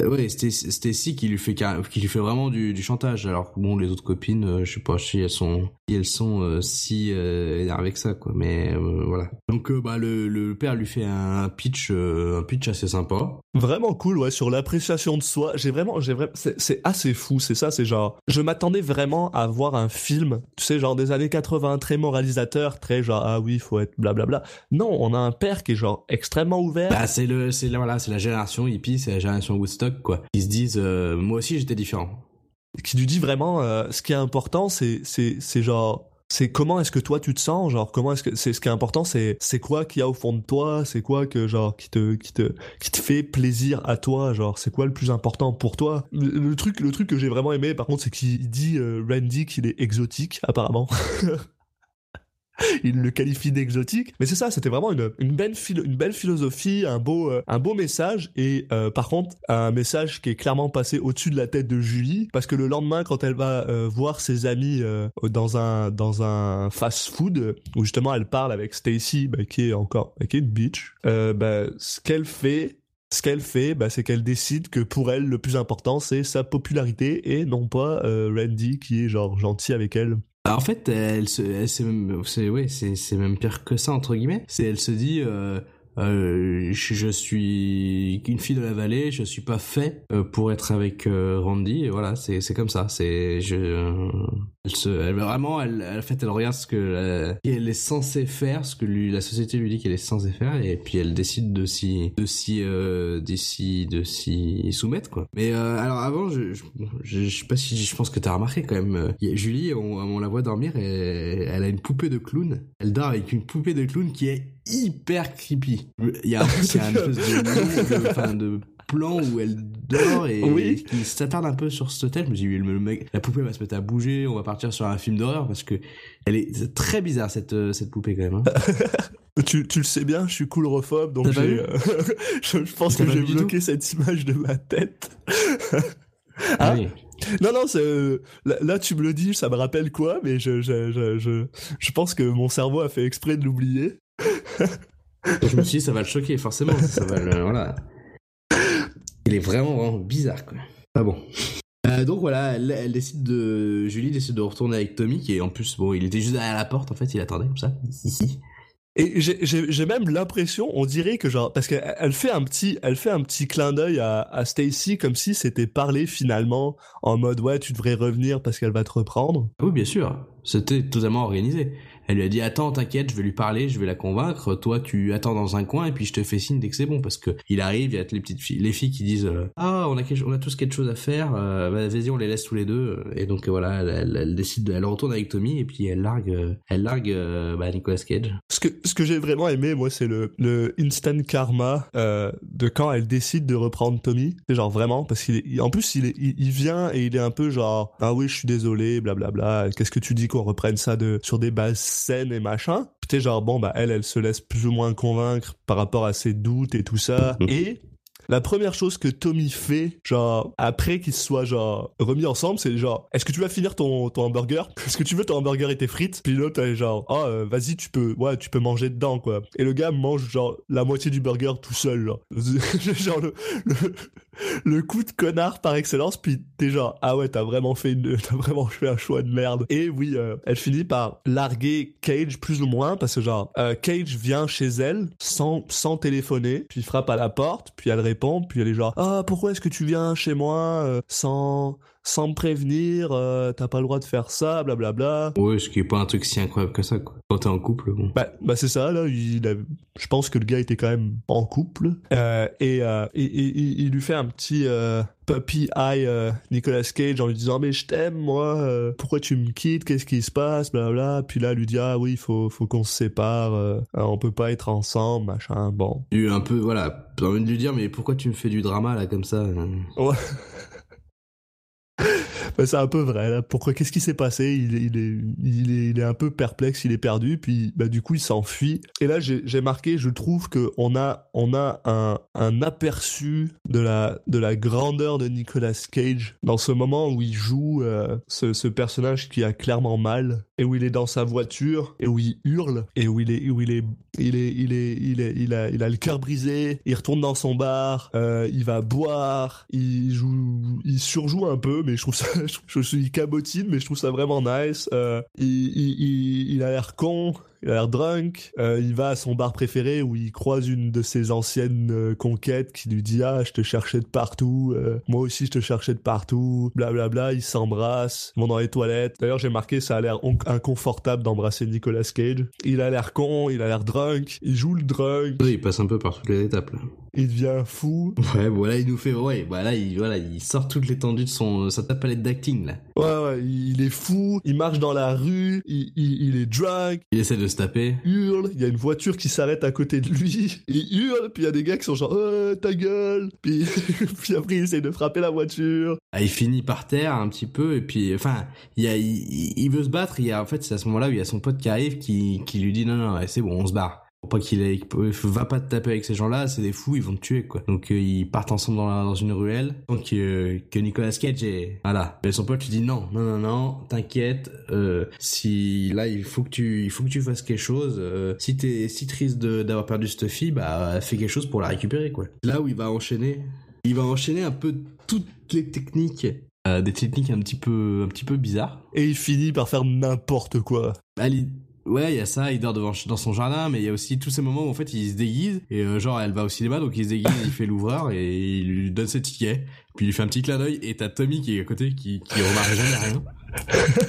Euh, ouais, Stacy qui lui fait qui lui fait vraiment du, du chantage. Alors que bon, les autres copines, euh, je sais pas si elles sont si elles sont euh, si euh, énervées que ça, quoi. Mais euh, voilà. Donc bah le, le père lui fait un pitch un pitch assez sympa. Vraiment cool, ouais, sur l'appréciation de soi. J'ai vraiment, j'ai vraiment, c'est assez fou, c'est ça, c'est genre, je m'attendais vraiment à voir un film, tu sais, genre des années 80, très moralisateur, très genre, ah oui, faut être blablabla. Non, on a un père qui est genre extrêmement ouvert. Bah c'est le c'est voilà c'est la génération hippie, c'est la génération Woodstock quoi. Ils se disent euh, moi aussi j'étais différent. qui lui dit vraiment euh, ce qui est important c'est c'est c'est genre c'est comment est-ce que toi tu te sens genre comment est-ce que c'est ce qui est important c'est c'est quoi qu'il y a au fond de toi c'est quoi que genre qui te qui te qui te fait plaisir à toi genre c'est quoi le plus important pour toi? Le, le truc le truc que j'ai vraiment aimé par contre c'est qu'il dit euh, Randy qu'il est exotique apparemment (laughs) (laughs) il le qualifie d'exotique. Mais c'est ça c'était vraiment une, une belle une belle philosophie un beau euh, un beau message. Et euh, par contre un message qui est clairement passé au-dessus de la tête de Julie. Parce que le lendemain quand elle va euh, voir ses amis dans un dans un fast food où justement elle parle avec Stacy bah, qui est encore qui est une bitch bah, ce qu'elle fait ce qu'elle fait, bah, c'est qu'elle décide que pour elle, le plus important, c'est sa popularité et non pas Randy qui est genre gentil avec elle. Bah, en fait, elle se, elle, c'est ouais, c'est, même pire que ça, entre guillemets. C'est, elle se dit, euh, euh, je, suis une fille de la vallée, je suis pas fait euh, pour être avec euh, Randy, et voilà, c'est, comme ça, c'est, je, elle se, elle, vraiment, elle, en fait, elle regarde ce que, elle est censée faire, ce que lui, la société lui dit qu'elle est censée faire, et puis elle décide de s'y, de s'y, euh, de s'y, de s'y soumettre, quoi. Mais, euh, alors avant, je, je, je, je sais pas si, je pense que t'as remarqué quand même, euh, Julie, on, on la voit dormir, et elle a une poupée de clown. Elle dort avec une poupée de clown qui est hyper creepy. Il y a, une (laughs) espèce de, de, de plan où elle dort et Oui. qui s'attarde un peu sur ce thème. Je me dis, le mec, la poupée va se mettre à bouger, on va partir sur un film d'horreur parce que elle est très bizarre cette euh, cette poupée quand même. Hein. (laughs) Tu, tu le sais bien, je suis coulrophobe, donc euh, (laughs) je, je pense que j'ai bloqué cette image de ma tête. (laughs) Ah Ah. oui. Non, non, euh, là, là, tu me le dis, ça me rappelle quoi, mais je, je, je, je, je pense que mon cerveau a fait exprès de l'oublier. Je me suis dit, ça va le choquer forcément. Ça va le, voilà. Il est vraiment vraiment bizarre quoi. Ah bon. Euh, donc voilà, elle, elle décide de, Julie décide de retourner avec Tommy qui est en plus bon, il était juste derrière la porte en fait, il attendait comme ça. Et j'ai- même l'impression, on dirait que genre, parce qu'elle elle fait un petit, elle fait un petit clin d'œil à, à Stacy comme si c'était parlé finalement en mode ouais, tu devrais revenir parce qu'elle va te reprendre. Oui, bien sûr. C'était totalement organisé. Elle lui a dit attends, t'inquiète, je vais lui parler, je vais la convaincre. Toi, tu attends dans un coin et puis je te fais signe dès que c'est bon parce que il arrive, il y a les petites filles, les filles qui disent euh, ah on a quelque- a tous quelque chose à faire, euh, bah, vas-y on les laisse tous les deux et donc voilà, elle, décide, de- elle retourne avec Tommy et puis elle largue, euh, elle largue bah, Nicolas Cage. Ce que, ce que j'ai vraiment aimé, moi, c'est le, le instant karma de quand elle décide de reprendre Tommy. C'est genre vraiment, parce qu'il en plus, il, il vient et il est un peu genre, ah oui, je suis désolé, blablabla. Qu'est-ce que tu dis qu'on reprenne ça de, sur des bases saines et machin? Puis t'es genre, bon, bah, elle, elle se laisse plus ou moins convaincre par rapport à ses doutes et tout ça. Mhm. Et la première chose que Tommy fait, genre, après qu'ils se soient, genre, remis ensemble, c'est genre, est-ce que tu vas finir ton, ton hamburger? (laughs) Est-ce que tu veux ton hamburger et tes frites? Puis l'autre, elle est genre, oh, euh, vas-y, tu peux, ouais, tu peux manger dedans, quoi. Et le gars mange, genre, la moitié du burger tout seul, genre. (laughs) genre, le, le, le coup de connard par excellence, puis t'es genre, ah ouais, t'as vraiment fait une, (laughs) t'as vraiment fait un choix de merde. Et oui, euh, elle finit par larguer Cage plus ou moins, parce que genre, euh, Cage vient chez elle sans, sans téléphoner, puis frappe à la porte, puis elle répond, puis elle est genre, ah, pourquoi est-ce que tu viens chez moi euh, sans, sans me prévenir, euh, t'as pas le droit de faire ça, blablabla. Ouais, ce qui est pas un truc si incroyable que ça quoi. Quand t'es en couple, bon. Bah, bah c'est ça, là, il a- je pense que le gars était quand même en couple. Euh, et, euh, et- et- et- il lui fait un petit puppy eye Nicolas Cage en lui disant mais je t'aime moi, pourquoi tu me quittes, qu'est-ce qui se passe, blablabla. Puis là, elle lui dit ah oui, faut, faut qu'on se sépare, euh, on peut pas être ensemble, machin, bon. Eu un peu, voilà, j'ai envie de lui dire mais pourquoi tu me fais du drama là comme ça hein Ouais. Bah, c'est un peu vrai. Là. Pourquoi Qu'est-ce qui s'est passé? Il, est, il, est, il, est, il est un peu perplexe, il est perdu, puis bah, du coup il s'enfuit. Et là j'ai j'ai marqué, je trouve que on a on a un, un aperçu de la de la grandeur de Nicolas Cage dans ce moment où il joue euh, ce, ce personnage qui a clairement mal et où il est dans sa voiture et où il hurle et où il est où il est il est il est il est il a il a le cœur brisé. Il retourne dans son bar, euh, il va boire, il joue, il surjoue un peu, mais je trouve ça, (laughs) je, suis cabotine, mais je trouve ça vraiment nice. Euh, il a l'air con, il a l'air drunk, euh, il va à son bar préféré où il croise une de ses anciennes euh, conquêtes qui lui dit ah je te cherchais de partout, euh, moi aussi je te cherchais de partout, blablabla, bla, bla, ils s'embrassent, ils vont dans les toilettes. D'ailleurs j'ai marqué ça a l'air on- inconfortable d'embrasser Nicolas Cage. Il a l'air con, il a l'air drunk, il joue le drunk, Oui, il passe un peu par toutes les étapes là. il devient fou. Ouais, voilà, il nous fait, ouais, voilà, il, voilà, il sort toute l'étendue de son, sa palette d'acting là. Ouais ouais, il est fou, il marche dans la rue, il, il, il est drunk, Il essaie de se taper. hurle, il y a une voiture qui s'arrête à côté de lui, il hurle, puis il y a des gars qui sont genre euh, ta gueule, puis, (laughs) puis après il essaie de frapper la voiture. Ah, il finit par terre un petit peu et puis, enfin, il, y a, il, il veut se battre. Il y a, en fait, c'est à ce moment-là où il y a son pote qui arrive qui, qui lui dit non, non, ouais, c'est bon, on se barre. Pas qu'il ait, va pas te taper avec ces gens-là, c'est des fous, ils vont te tuer quoi. Donc euh, ils partent ensemble dans, la- dans une ruelle. Donc euh, que Nicolas Cage est, voilà. Mais son pote lui dit non, non, non, non, t'inquiète. Euh, si là il faut que tu, il faut que tu fasses quelque chose. Si t'es si triste de- d'avoir perdu cette fille, bah fais quelque chose pour la récupérer quoi. Là où il va enchaîner, il va enchaîner un peu toutes les techniques. Euh, des techniques un petit peu un petit peu bizarres. Et il finit par faire n'importe quoi. Bah, ouais, il y a ça, il dort devant dans son jardin, mais il y a aussi tous ces moments où en fait il se déguise et euh, genre elle va au cinéma donc il se déguise, il fait l'ouvreur et il lui donne ses tickets, puis il lui fait un petit clin d'œil et t'as Tommy qui est à côté qui qui remarque jamais rien.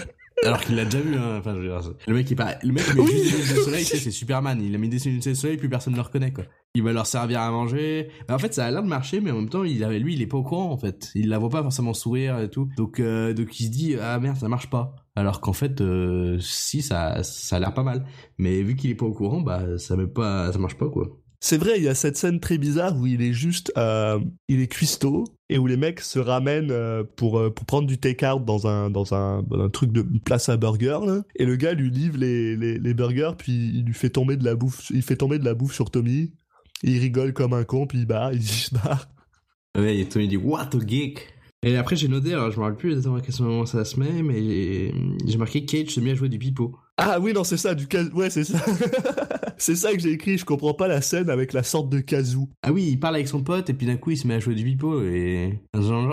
(laughs) Alors qu'il l'a déjà vu, hein. enfin, je veux dire, le mec est pas, le mec il met Oui. juste des lunettes de soleil, tu sais, c'est Superman, il a mis des lunettes de soleil, plus personne ne le reconnaît, quoi. Il va leur servir à manger. En fait, ça a l'air de marcher, mais en même temps, il avait, lui, il est pas au courant, en fait. Il la voit pas forcément sourire et tout. Donc, euh, donc il se dit, ah merde, ça marche pas. Alors qu'en fait, euh, si, ça, ça a l'air pas mal. Mais vu qu'il est pas au courant, bah, ça met pas, ça marche pas, quoi. C'est vrai, il y a cette scène très bizarre où il est juste, euh, il est cuistot et où les mecs se ramènent euh, pour euh, pour prendre du take-out dans un dans un, dans un truc de place à burger là. Et le gars lui livre les, les les burgers puis il lui fait tomber de la bouffe, il fait tomber de la bouffe sur Tommy. Il rigole comme un con puis il barre, il se barre. Ouais, et Tommy dit, what a geek! Et après, j'ai noté, alors je me rappelle plus exactement à quel moment ça se met, mais j'ai marqué Cage se met à jouer du pipeau. Ah oui non c'est ça du cas ouais c'est ça. (laughs) C'est ça que j'ai écrit je comprends pas la scène avec la sorte de kazoo Ah oui, il parle avec son pote et puis d'un coup il se met à jouer du pipeau et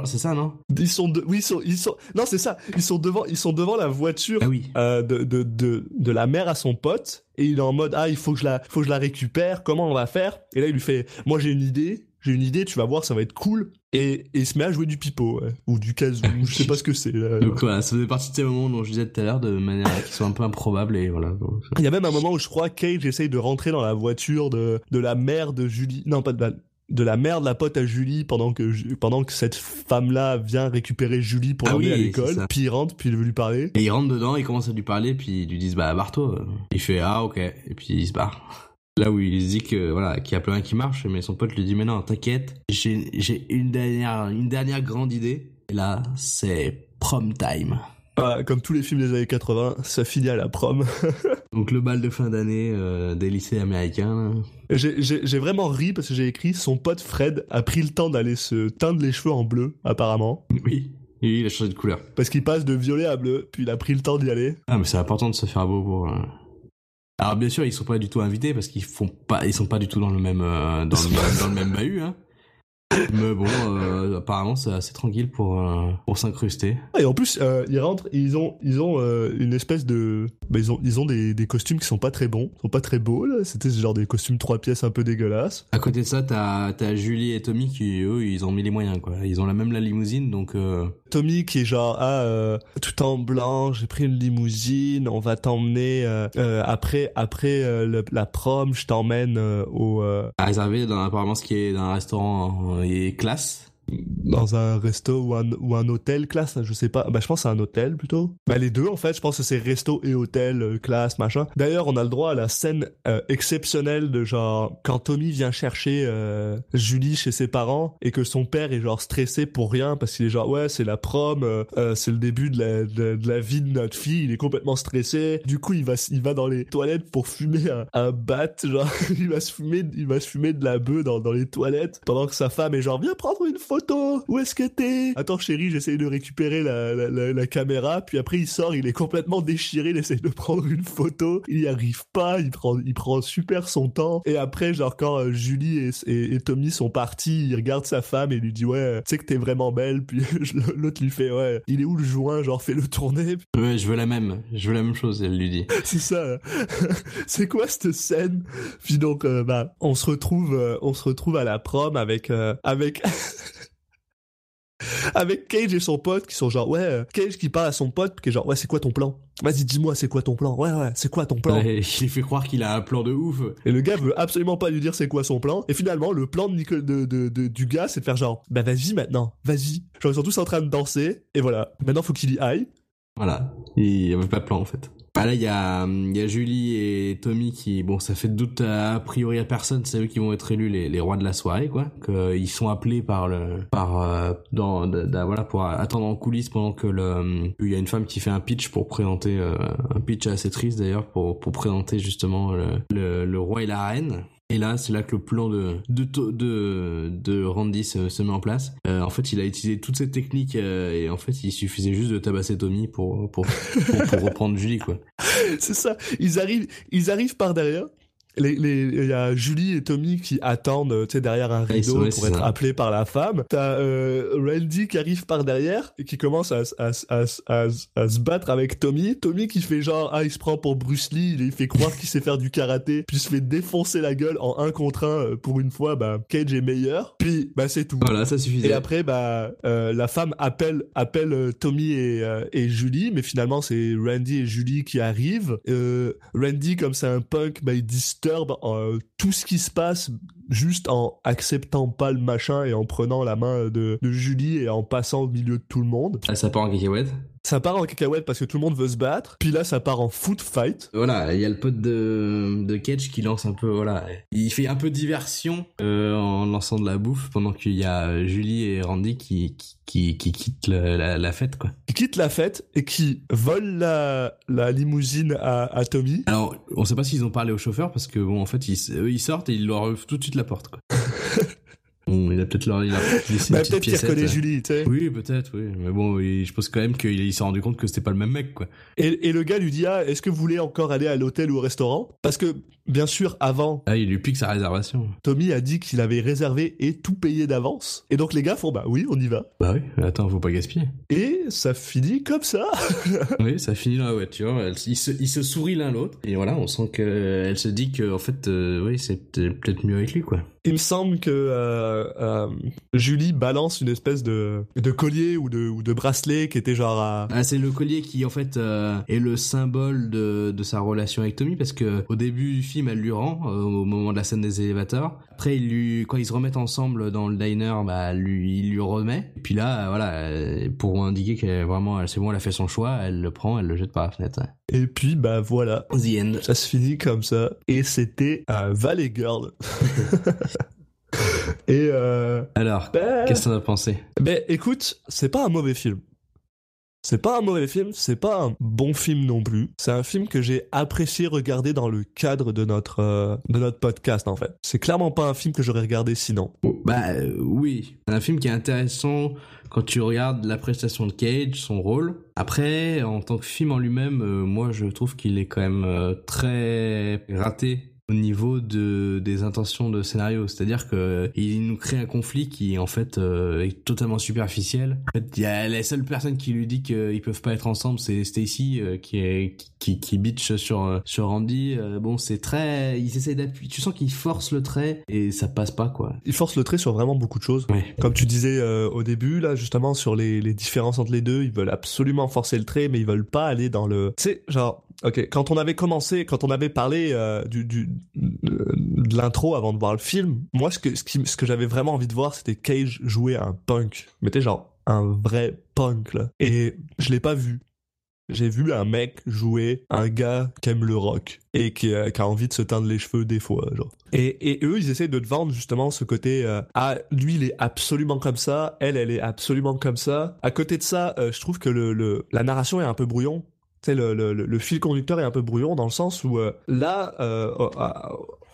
c'est ça non? Ils sont de... oui ils sont ils sont non c'est ça ils sont devant ils sont devant la voiture Ah oui. euh, de, de, de, de la mère à son pote et il est en mode ah il faut que je la faut que je la récupère comment on va faire? Et là il lui fait moi j'ai une idée j'ai une idée tu vas voir ça va être cool et, et il se met à jouer du pipeau ouais. ou du kazoo je sais pas ce que c'est. Donc voilà, ça faisait partie de ces moments dont je disais tout à l'heure de manière qui sont un peu improbables et voilà. Donc, il y a même un moment où je crois Cage essaye de rentrer dans la voiture de, de la mère de Julie non pas de la de la mère de la pote à Julie pendant que pendant que cette femme là vient récupérer Julie pour Ah l'emmener oui, à l'école puis il rentre puis il veut lui parler Et il rentre dedans, il commence à lui parler, puis ils lui disent bah barre-toi. Il fait ah ok, et puis il se barre. Là où il se dit que voilà, qu'il y a plein qui marche, mais son pote lui dit mais non, t'inquiète, j'ai une dernière une dernière grande idée. Et là, c'est prom time. Voilà, comme tous les films des années 80 ça finit à la prom (laughs) Donc le bal de fin d'année euh, des lycées américains. J'ai- vraiment ri parce que j'ai écrit son pote Fred a pris le temps d'aller se teindre les cheveux en bleu, apparemment. Oui. Oui, il a changé de couleur. Parce qu'il passe de violet à bleu, puis il a pris le temps d'y aller. Ah mais c'est important de se faire beau pour. Alors bien sûr ils sont pas du tout invités parce qu'ils font pas ils sont pas du tout dans le même euh, dans, le (laughs) même, dans le même bahut hein. Mais bon euh, apparemment c'est assez tranquille pour euh, pour s'incruster. Ah, Et en plus, euh, ils rentrent, ils ont, ils ont une espèce de, bah, ils ont, ils ont des, des costumes qui sont pas très bons, sont pas très beaux là. C'était genre des costumes trois pièces un peu dégueulasses. À côté de ça t'as t'as Julie et Tommy qui eux ils ont mis les moyens quoi. Ils ont la même la limousine donc Tommy qui est genre ah tout en blanc, j'ai pris une limousine, on va t'emmener après après le- la prom, je t'emmène au à réserver dans apparemment ce qui est dans un restaurant euh, et classe. Dans un resto ou un, ou un hôtel classe, je sais pas. Bah, je pense c'est un hôtel plutôt. Bah, les deux en fait, je pense que c'est resto et hôtel, euh, classe, machin. D'ailleurs, on a le droit à la scène euh, exceptionnelle de genre quand Tommy vient chercher euh, Julie chez ses parents et que son père est genre stressé pour rien parce qu'il est genre ouais c'est la prom, c'est le début de la, de, de la vie de notre fille, il est complètement stressé. Du coup, il va il va dans les toilettes pour fumer un, un bat, genre (laughs) il va se fumer il va se fumer de la bœuf dans, dans les toilettes pendant que sa femme est genre viens prendre une photo. Où est-ce que t'es? Attends chérie, j'essaye de récupérer la, la, la, la caméra, puis après il sort, il est complètement déchiré, il essaye de prendre une photo, il y arrive pas, il prend il prend super son temps et après genre quand euh, Julie et, et, et Tommy sont partis, il regarde sa femme et lui dit ouais, tu sais que t'es vraiment belle, puis (laughs) l'autre lui fait ouais, il est où le joint, genre fais le tourner, Ouais, je veux la même. Je veux la même chose, elle lui dit. (laughs) c'est ça. (laughs) c'est quoi cette scène? Puis donc, euh, bah, on se retrouve, euh, on se retrouve à la prom avec, euh, avec. (laughs) Avec Cage et son pote qui sont genre ouais euh, Cage qui parle à son pote qui est genre ouais c'est quoi ton plan? Vas-y dis-moi c'est quoi ton plan? Ouais ouais c'est quoi ton plan? Ouais, (laughs) il fait croire qu'il a un plan de ouf. et le gars veut absolument pas lui dire c'est quoi son plan. Et finalement le plan de, Nico- de, de, de- du gars c'est de faire genre bah vas-y maintenant. Vas-y. Genre ils sont tous en train de danser. Et voilà. Maintenant faut qu'il y aille. Voilà. Il y avait pas de plan en fait. Bah là, il y a, y a Julie et Tommy qui, bon, ça fait doute à, a priori à personne, c'est eux qui vont être élus les, les rois de la soirée, quoi. Que, ils sont appelés par le, par, euh, dans, da- da- voilà, pour attendre en coulisses pendant que le, il y a une femme qui fait un pitch pour présenter, euh, un pitch assez triste d'ailleurs, pour, pour présenter justement le, le, le roi et la reine. Et là, c'est là que le plan de de de, de Randy se, se met en place. Euh, en fait, il a utilisé toutes ces techniques euh, et en fait, il suffisait juste de tabasser Tommy pour pour pour, pour (laughs) reprendre Julie quoi. c'est ça. Ils arrivent, ils arrivent par derrière. Il y a Julie et Tommy qui attendent, tu sais, derrière un Ouais, rideau pour être appelés par la femme. T'as euh, Randy qui arrive par derrière et qui commence à, à, à, à, se battre avec Tommy. Tommy qui fait genre, ah, il se prend pour Bruce Lee, il fait croire qu'il sait faire du karaté, puis il se fait défoncer la gueule en un contre un. euh, Pour une fois, bah, Cage est meilleur. Puis, bah, c'est tout. Voilà, ça suffisait. Et après, bah, euh, la femme appelle, appelle euh, Tommy et, euh, et Julie, mais finalement c'est Randy et Julie qui arrivent. Euh, Randy, comme c'est un punk, bah, il euh, tout ce qui se passe juste en acceptant pas le machin et en prenant la main de, Julie et en passant au milieu de tout le monde. Là, ça part en cacahuète. Ça part en cacahuète parce que tout le monde veut se battre. Puis là, ça part en foot fight. Voilà, il y a le pote de de Cage qui lance un peu, voilà, il fait un peu diversion euh, en lançant de la bouffe pendant qu'il y a Julie et Randy qui qui qui, qui quittent le- la, la fête quoi. Qui quitte la fête et qui vole la, la limousine à, à Tommy. Alors, on sait pas s'ils ont parlé au chauffeur parce que bon, en fait, ils, eux, ils sortent et ils leur ouvrent tout de suite la porte, quoi. (laughs) bon, il a peut-être leur, il a laissé Bah, une petite peut-être qu'il piécette. reconnaît Julie, tu sais. Oui, peut-être, oui. Mais bon, je pense quand même qu'il il s'est rendu compte que c'était pas le même mec, quoi. Et, et le gars lui dit ah est-ce que vous voulez encore aller à l'hôtel ou au restaurant? Parce que bien sûr avant Ah, il lui pique sa réservation. Tommy a dit qu'il avait réservé et tout payé d'avance. Et donc les gars font bah oui on y va. Bah oui, attends, faut pas gaspiller. Et ça finit comme ça. (laughs) oui, ça finit dans la voiture. Elle- ils, se, ils se sourient l'un l'autre. Et voilà, on sent que elle se dit que, en fait, euh, oui, c'est peut- peut-être mieux avec lui, quoi. Il me semble que euh, euh, Julie balance une espèce de, de collier ou de, ou de bracelet qui était genre à... Ah, c'est le collier qui en fait euh, est le symbole de, de sa relation avec Tommy parce que au début du film elle lui rend euh, au moment de la scène des élévateurs. Après il lui quand ils se remettent ensemble dans le diner bah lui il lui remet. Et puis là euh, voilà euh, pour indiquer que vraiment c'est bon elle a fait son choix elle le prend elle le jette par la fenêtre. Et puis bah voilà. The end. Ça se finit comme ça. Et c'était un Valley Girl. (laughs) et euh, Alors bah, qu'est-ce que t'en as pensé? Ben écoute, c'est pas un mauvais film. C'est pas un mauvais film, c'est pas un bon film non plus. C'est un film que j'ai apprécié regarder dans le cadre de notre euh, de notre podcast en fait. C'est clairement pas un film que j'aurais regardé sinon. Bah euh, oui, c'est un film qui est intéressant quand tu regardes la prestation de Cage, son rôle. Après, en tant que film en lui-même, euh, moi je trouve qu'il est quand même très raté au niveau de des intentions de scénario, c'est-à-dire que il nous crée un conflit qui en fait euh, est totalement superficiel. En fait, il y a la seule personne qui lui dit qu'ils peuvent pas être ensemble, c'est Stacy euh, qui est qui qui bitch sur euh, sur Randy. Euh, bon, c'est très, ils essayent d'appuyer. Tu sens qu'ils forcent le trait et ça passe pas quoi. Il force le trait sur vraiment beaucoup de choses. Ouais. Comme tu disais euh, au début là justement sur les, les différences entre les deux, ils veulent absolument forcer le trait mais ils veulent pas aller dans le tu sais genre Ok, quand on avait commencé, quand on avait parlé euh, du, du de l'intro avant de voir le film, moi ce que ce, ce que j'avais vraiment envie de voir, c'était Cage jouer un punk, mais t'es genre un vrai punk là. Et je l'ai pas vu. J'ai vu un mec jouer un gars qui aime le rock et qui, euh, a envie de se teindre les cheveux des fois. Et, et eux, ils essaient de te vendre justement ce côté euh, ah lui il est absolument comme ça, elle elle est absolument comme ça. À côté de ça, je trouve que le, le la narration est un peu brouillon. Le, le, le fil conducteur est un peu brouillon dans le sens où euh, là, euh,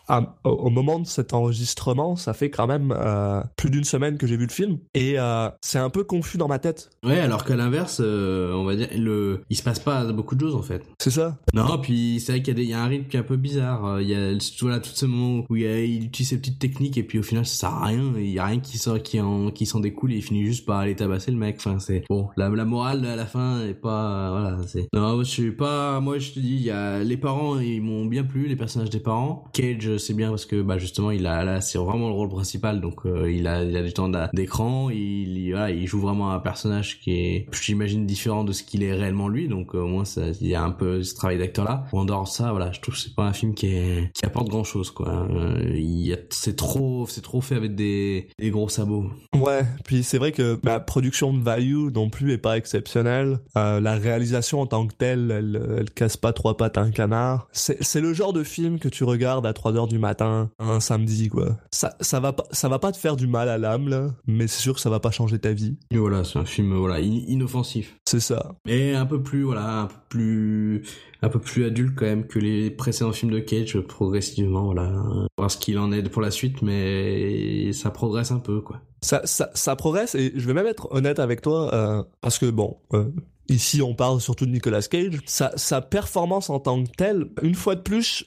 à- au, moment de cet enregistrement, ça fait quand même euh, plus d'une semaine que j'ai vu le film et euh, c'est un peu confus dans ma tête. Ouais, alors qu'à l'inverse, euh, on va dire, le, il se passe pas beaucoup de choses en fait. C'est ça Non, puis c'est vrai qu'il y, a des- il y a un rythme qui est un peu bizarre. Il y a voilà, tout ce moment où il, y a- il utilise ses petites techniques et puis au final ça sert à rien. Il y a rien qui sort, qui en, qui s'en découle et il finit juste par aller tabasser le mec. Enfin, c'est bon. La, la morale à la fin est pas, voilà, c'est. Non, je suis pas, moi je te dis, il y a les parents, ils m'ont bien plu, les personnages des parents. Cage, c'est bien parce que bah justement, il a là, c'est vraiment le rôle principal, donc euh, il a, il a du temps d'écran. Il, il, joue vraiment un personnage qui est, j'imagine, différent de ce qu'il est réellement lui. Donc euh, au moins, ça, il y a un peu ce travail d'acteur là. En dehors de ça, voilà, je trouve c'est pas un film qui est, qui apporte grand chose, quoi. Euh, il y a, c'est trop, c'est trop fait avec des, des gros sabots. Ouais, puis c'est vrai que la production de value non plus est pas exceptionnelle. La réalisation en tant que telle, elle, elle casse pas trois pattes à un canard. C'est c'est le genre de film que tu regardes à 3 heures du matin, un samedi, quoi. Ça, ça va pas, ça va pas te faire du mal à l'âme, là, mais c'est sûr que ça va pas changer ta vie. Et voilà, c'est un film, voilà, in- inoffensif. C'est ça. Mais un peu plus, voilà, un peu plus, un peu plus adulte quand même que les précédents films de Cage, progressivement, voilà. Voir ce qu'il en est pour la suite, mais ça progresse un peu, quoi. Ça, ça, ça progresse et je vais même être honnête avec toi, euh, parce que bon, euh, ici on parle surtout de Nicolas Cage. Sa, sa performance en tant que telle, une fois de plus,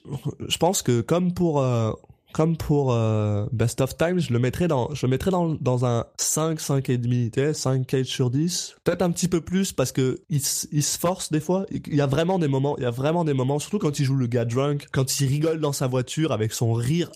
je pense que comme pour euh, comme pour euh, Best of Time, je le mettrais dans je le mettrais dans, dans un 5 5 et demi, tu sais, 5 Cage sur 10. Peut-être un petit peu plus parce que il, il se force des fois. Il y a vraiment des moments, il y a vraiment des moments surtout quand il joue le gars drunk, quand il rigole dans sa voiture avec son rire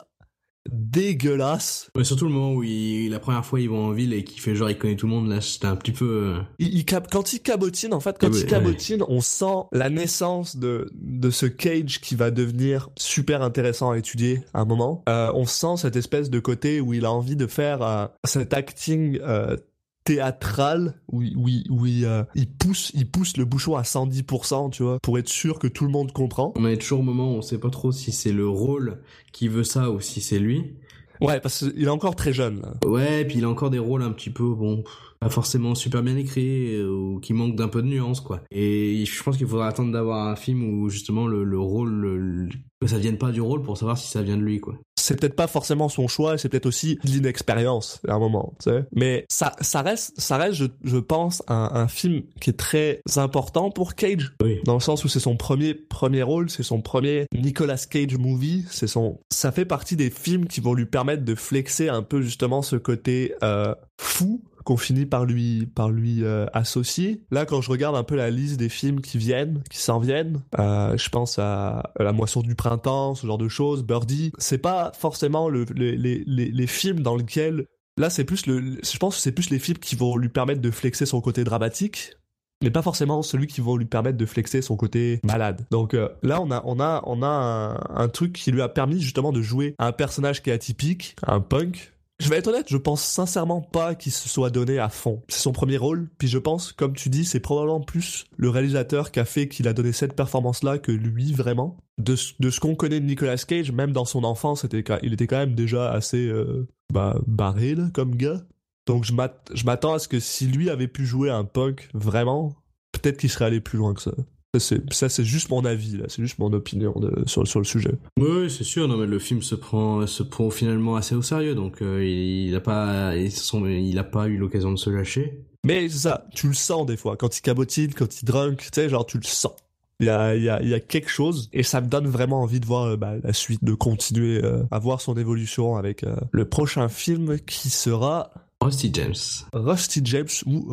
dégueulasse. Mais surtout le moment où il, la première fois ils vont en ville et qu'il fait genre il connaît tout le monde, là c'était un petit peu... euh, il, il cap- quand il cabotine, en fait, quand il cabotine, on sent la naissance de, de ce Cage qui va devenir super intéressant à étudier à un moment. Euh, on sent cette espèce de côté où il a envie de faire euh, cet acting euh, théâtral où, où, il- où il, euh, il pousse il pousse le bouchon à 110% tu vois pour être sûr que tout le monde comprend On est toujours au moment où on sait pas trop si c'est le rôle qui veut ça ou si c'est lui. ouais parce qu'il est encore très jeune là. Ouais, et puis il a encore des rôles un petit peu, bon, pas forcément super bien écrits, euh, ou qui manquent d'un peu de nuance, quoi. Et je pense qu'il faudra attendre d'avoir un film où justement le, le rôle, le- le- que ça vienne pas du rôle pour savoir si ça vient de lui, quoi. C'est peut-être pas forcément son choix, c'est peut-être aussi l'inexpérience à un moment, tu sais. Mais ça, ça reste, ça reste, je, je pense, un, un film qui est très important pour Cage, Oui. dans le sens où c'est son premier premier rôle, c'est son premier Nicolas Cage movie, c'est son, ça fait partie des films qui vont lui permettre de flexer un peu justement ce côté euh, fou qu'on finit par lui par lui euh, associer. Là, quand je regarde un peu la liste des films qui viennent, qui s'en viennent, euh, je pense à La Moisson du printemps, ce genre de choses, Birdie. C'est pas forcément le, les, films dans lesquels là c'est plus le, je pense que c'est plus les films qui vont lui permettre de flexer son côté dramatique. Mais pas forcément celui qui vont lui permettre de flexer son côté malade. Donc euh, là, on a, on a, on a un truc qui lui a permis justement de jouer un personnage qui est atypique, un punk, je vais être honnête, je pense sincèrement pas qu'il se soit donné à fond. C'est son premier rôle, puis je pense, comme tu dis, c'est probablement plus le réalisateur qui a fait qu'il a donné cette performance-là que lui vraiment. De, ce- de ce qu'on connaît de Nicolas Cage, même dans son enfance, il était quand même déjà assez euh, bah, barré comme gars. Donc je m'attends à ce que si lui avait pu jouer un punk vraiment, peut-être qu'il serait allé plus loin que ça. Ça, c'est, juste mon avis, là. C'est juste mon opinion de- sur, sur le sujet. Oui, c'est sûr. Non, mais le film se prend, se prend finalement assez au sérieux, donc euh, il, il a pas, il a pas eu l'occasion de se lâcher. Mais c'est ça, tu le sens des fois. Quand il cabotine, quand il drunk, tu sais, genre, tu le sens. Il y a, il y, a, il y a quelque chose et ça me donne vraiment envie de voir euh, bah, la suite, de continuer euh, à voir son évolution avec euh, le prochain film qui sera Rusty James. Rusty James ou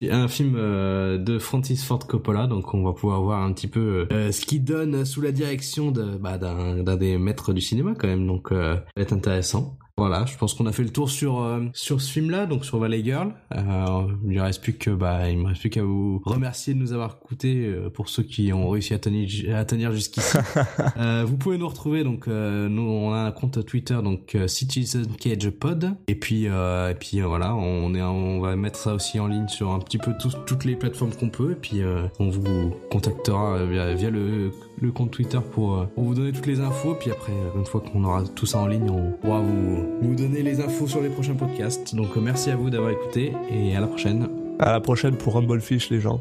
y a un film euh, de Francis Ford Coppola, donc on va pouvoir voir un petit peu euh, ce qu'il donne sous la direction de bah, d'un d'un des maîtres du cinéma quand même, donc euh, ça va être intéressant. Voilà, je pense qu'on a fait le tour sur euh, sur ce film-là, donc sur Valley Girl. Euh, il ne reste plus que bah, il me reste plus qu'à vous remercier de nous avoir écoutés euh, pour ceux qui ont réussi à tenir à tenir jusqu'ici. (laughs) vous pouvez nous retrouver donc nous on a un compte Twitter donc Citizen Cage Pod et puis et puis voilà on est on va mettre ça aussi en ligne sur un petit peu tous- toutes les plateformes qu'on peut et puis on vous contactera via, via le le compte Twitter pour, euh, pour vous donner toutes les infos. Puis après, euh, une fois qu'on aura tout ça en ligne, on pourra vous, donner les infos sur les prochains podcasts. Donc euh, merci à vous d'avoir écouté et à la prochaine. À la prochaine pour Rumblefish, les gens.